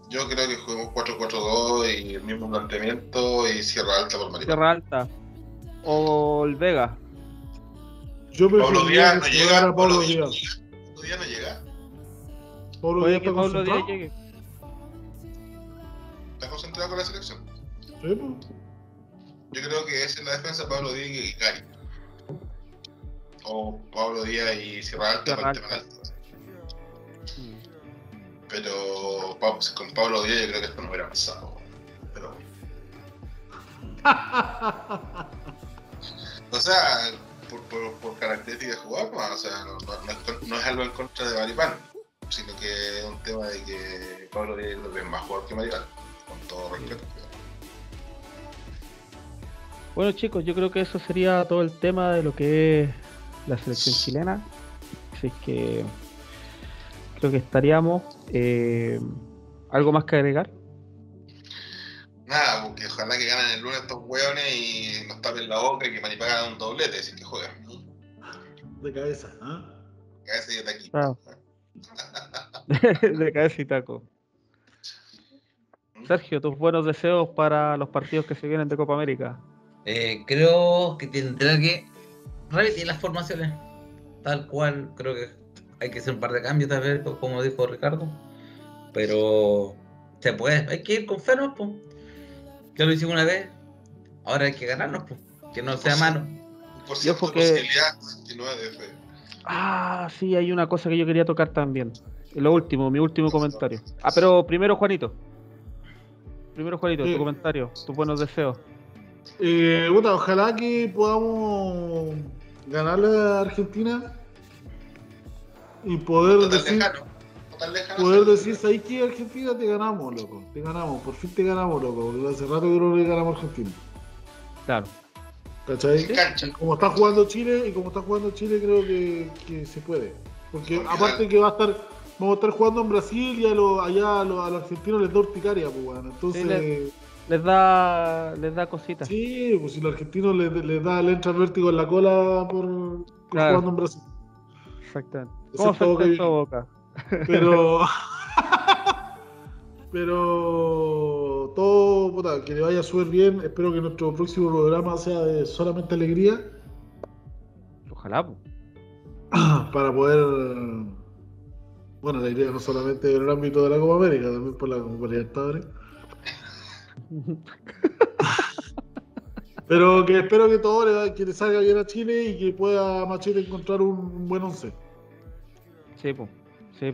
Yo creo que juguemos 4-4-2 y el mismo planteamiento y Sierra Alta por Maripán. Tierra Alta. O el Vega. Yo Pablo Díaz no llega. jugara Pablo Díaz no Díaz. llega. Pablo Díaz no llega. Pablo Díaz que está Pablo Díaz concentrado. llegue. Está concentrado con la selección. Sí, pues. Yo creo que es en la defensa Pablo Díaz y Gary. O Pablo Díaz y Sierra Alta Sierra para el tema Alta. Pero con Pablo Díaz yo creo que esto no hubiera pasado. Pero, o sea, por, por, por características de jugar, no, o sea, no, no- no es, con- no es algo en contra de Maripán, sino que es un tema de que Pablo Díaz es más jugador que Maripán, con todo respeto. Bueno chicos, yo creo que eso sería todo el tema de lo que es la selección chilena. Así es que creo que estaríamos. eh, ¿Algo más que agregar? Nada, porque ojalá que ganen el lunes estos hueones y nos tapen la boca y que Maripán gane un doblete, si es que juegan. De cabeza, ¿ah? Cabeza y de de cabeza y taco. Sergio, tus buenos deseos para los partidos que se vienen de Copa América. Eh, creo que tendrá que repetir las formaciones. Tal cual, creo que hay que hacer un par de cambios, tal vez, como dijo Ricardo. Pero se puede, hay que ir con fe, ¿no? Ya lo hicimos una vez, ahora hay que ganarnos, po. que no sea mano. Por cierto, que- posibilidad que no es de fe. Ah, sí, hay una cosa que yo quería tocar también. Lo último, mi último comentario. Ah, pero primero Juanito. Primero Juanito, Sí. tu comentario, tus buenos deseos. Eh, puta, ojalá que podamos ganarle a Argentina y poder No tan decir, lejano. Lejano. poder decir, ahí que Argentina te ganamos, loco. Te ganamos, por fin te ganamos, loco. Hace rato que no le ganamos a Argentina. Claro. ¿Cachai? Como está jugando Chile y como está jugando Chile creo que, que se puede. Porque Porque aparte que va a estar, vamos a estar jugando en Brasil y a lo- allá a los, a los argentinos les da urticaria, pues bueno. Entonces, Sí, Les da, les da cositas. sí, pues si los argentinos les, les da, le entra el vértigo en la cola por, por Claro. jugando en Brasil. Exactamente. Excepto ¿Cómo fue Boca? Pero. Pero todo, puta, que le vaya súper bien. Espero que nuestro próximo programa sea de solamente alegría Ojalá, po. para poder. Bueno, la idea no solamente en el ámbito de la Copa América, también por la Copa Libertadores. Pero que espero que todo le, que le salga bien a Chile y que pueda Machete encontrar un buen once. Sí, po. Sí.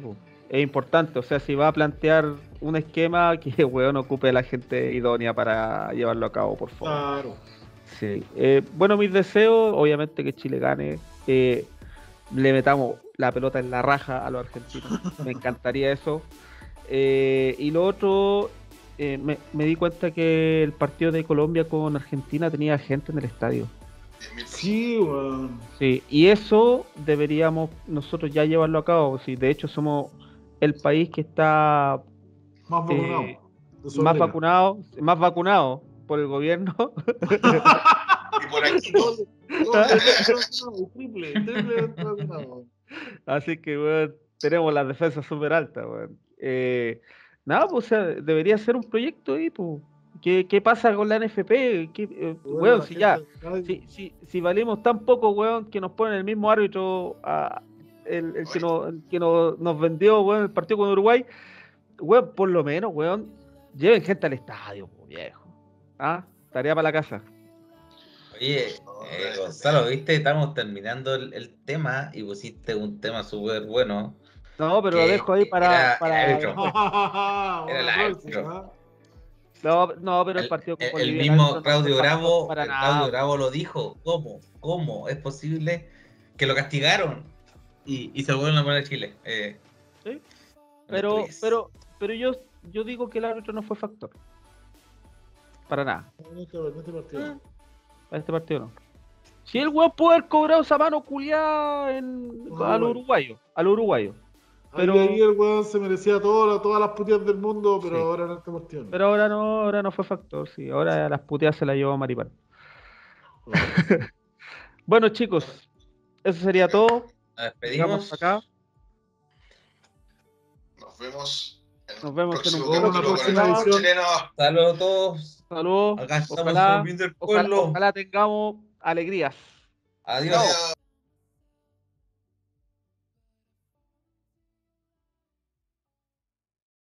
Es importante, o sea, si va a plantear un esquema que weón ocupe a la gente idónea para llevarlo a cabo, por favor. Claro. Sí. Eh, bueno, mis deseos, obviamente que Chile gane. eh, le metamos la pelota en la raja a los argentinos. Me encantaría eso. Eh, y lo otro, eh, me, me di cuenta que el partido de Colombia con Argentina tenía gente en el estadio. 10.000 personas. Sí, weón. Sí, y eso deberíamos nosotros ya llevarlo a cabo. Sí, de hecho, somos el país que está Más vacunado. Eh, más vacunado, más vacunado por el gobierno. Y por aquí no. triple, triple vacunado. Así que, weón, tenemos las defensas súper altas, weón. Eh, nada, pues, o sea, debería ser un proyecto ahí, pues. ¿Qué, qué pasa con la NFP? ¿Qué, eh, weón, la si ya, si, si, si valemos tan poco, weón, que nos ponen el mismo árbitro, a- el, el que, nos, el que nos, nos vendió, weón, el partido con Uruguay, weón, por lo menos, weón, lleven gente al estadio, viejo. Ah, tarea para la casa. Oye, eh, Gonzalo, viste, estamos terminando el, el tema y pusiste un tema súper bueno. No, pero lo dejo ahí para. era- para- era árbitro. Era Era el árbitro. No, no, pero el, El, partido con el- el Bolivia, mismo no Claudio Bravo, para. Claudio Bravo lo dijo. ¿Cómo? ¿Cómo es posible que lo castigaron? y, y se lo vuelven a poner a Chile. Eh, Sí. Pero, pero, pero yo, yo digo que el árbitro no fue factor. Para nada. En este, en este partido. Para este partido no. Si el weón puede haber cobrado esa mano culiada en, No, al uruguayo, al uruguayo. Pero ahí el weón se merecía todo, todas las puteadas del mundo, pero Sí. ahora en este partido. no. Pero ahora no, ahora no fue factor, sí. Ahora las puteadas se las llevó Maripán. Bueno, chicos, eso sería todo. Nos despedimos. acá. Nos vemos en Nos vemos en próximo un chileno. Saludos a todos. Saludos. Acá estamos Ojalá, el ojalá, pueblo. ojalá tengamos alegrías. Adiós. Adiós.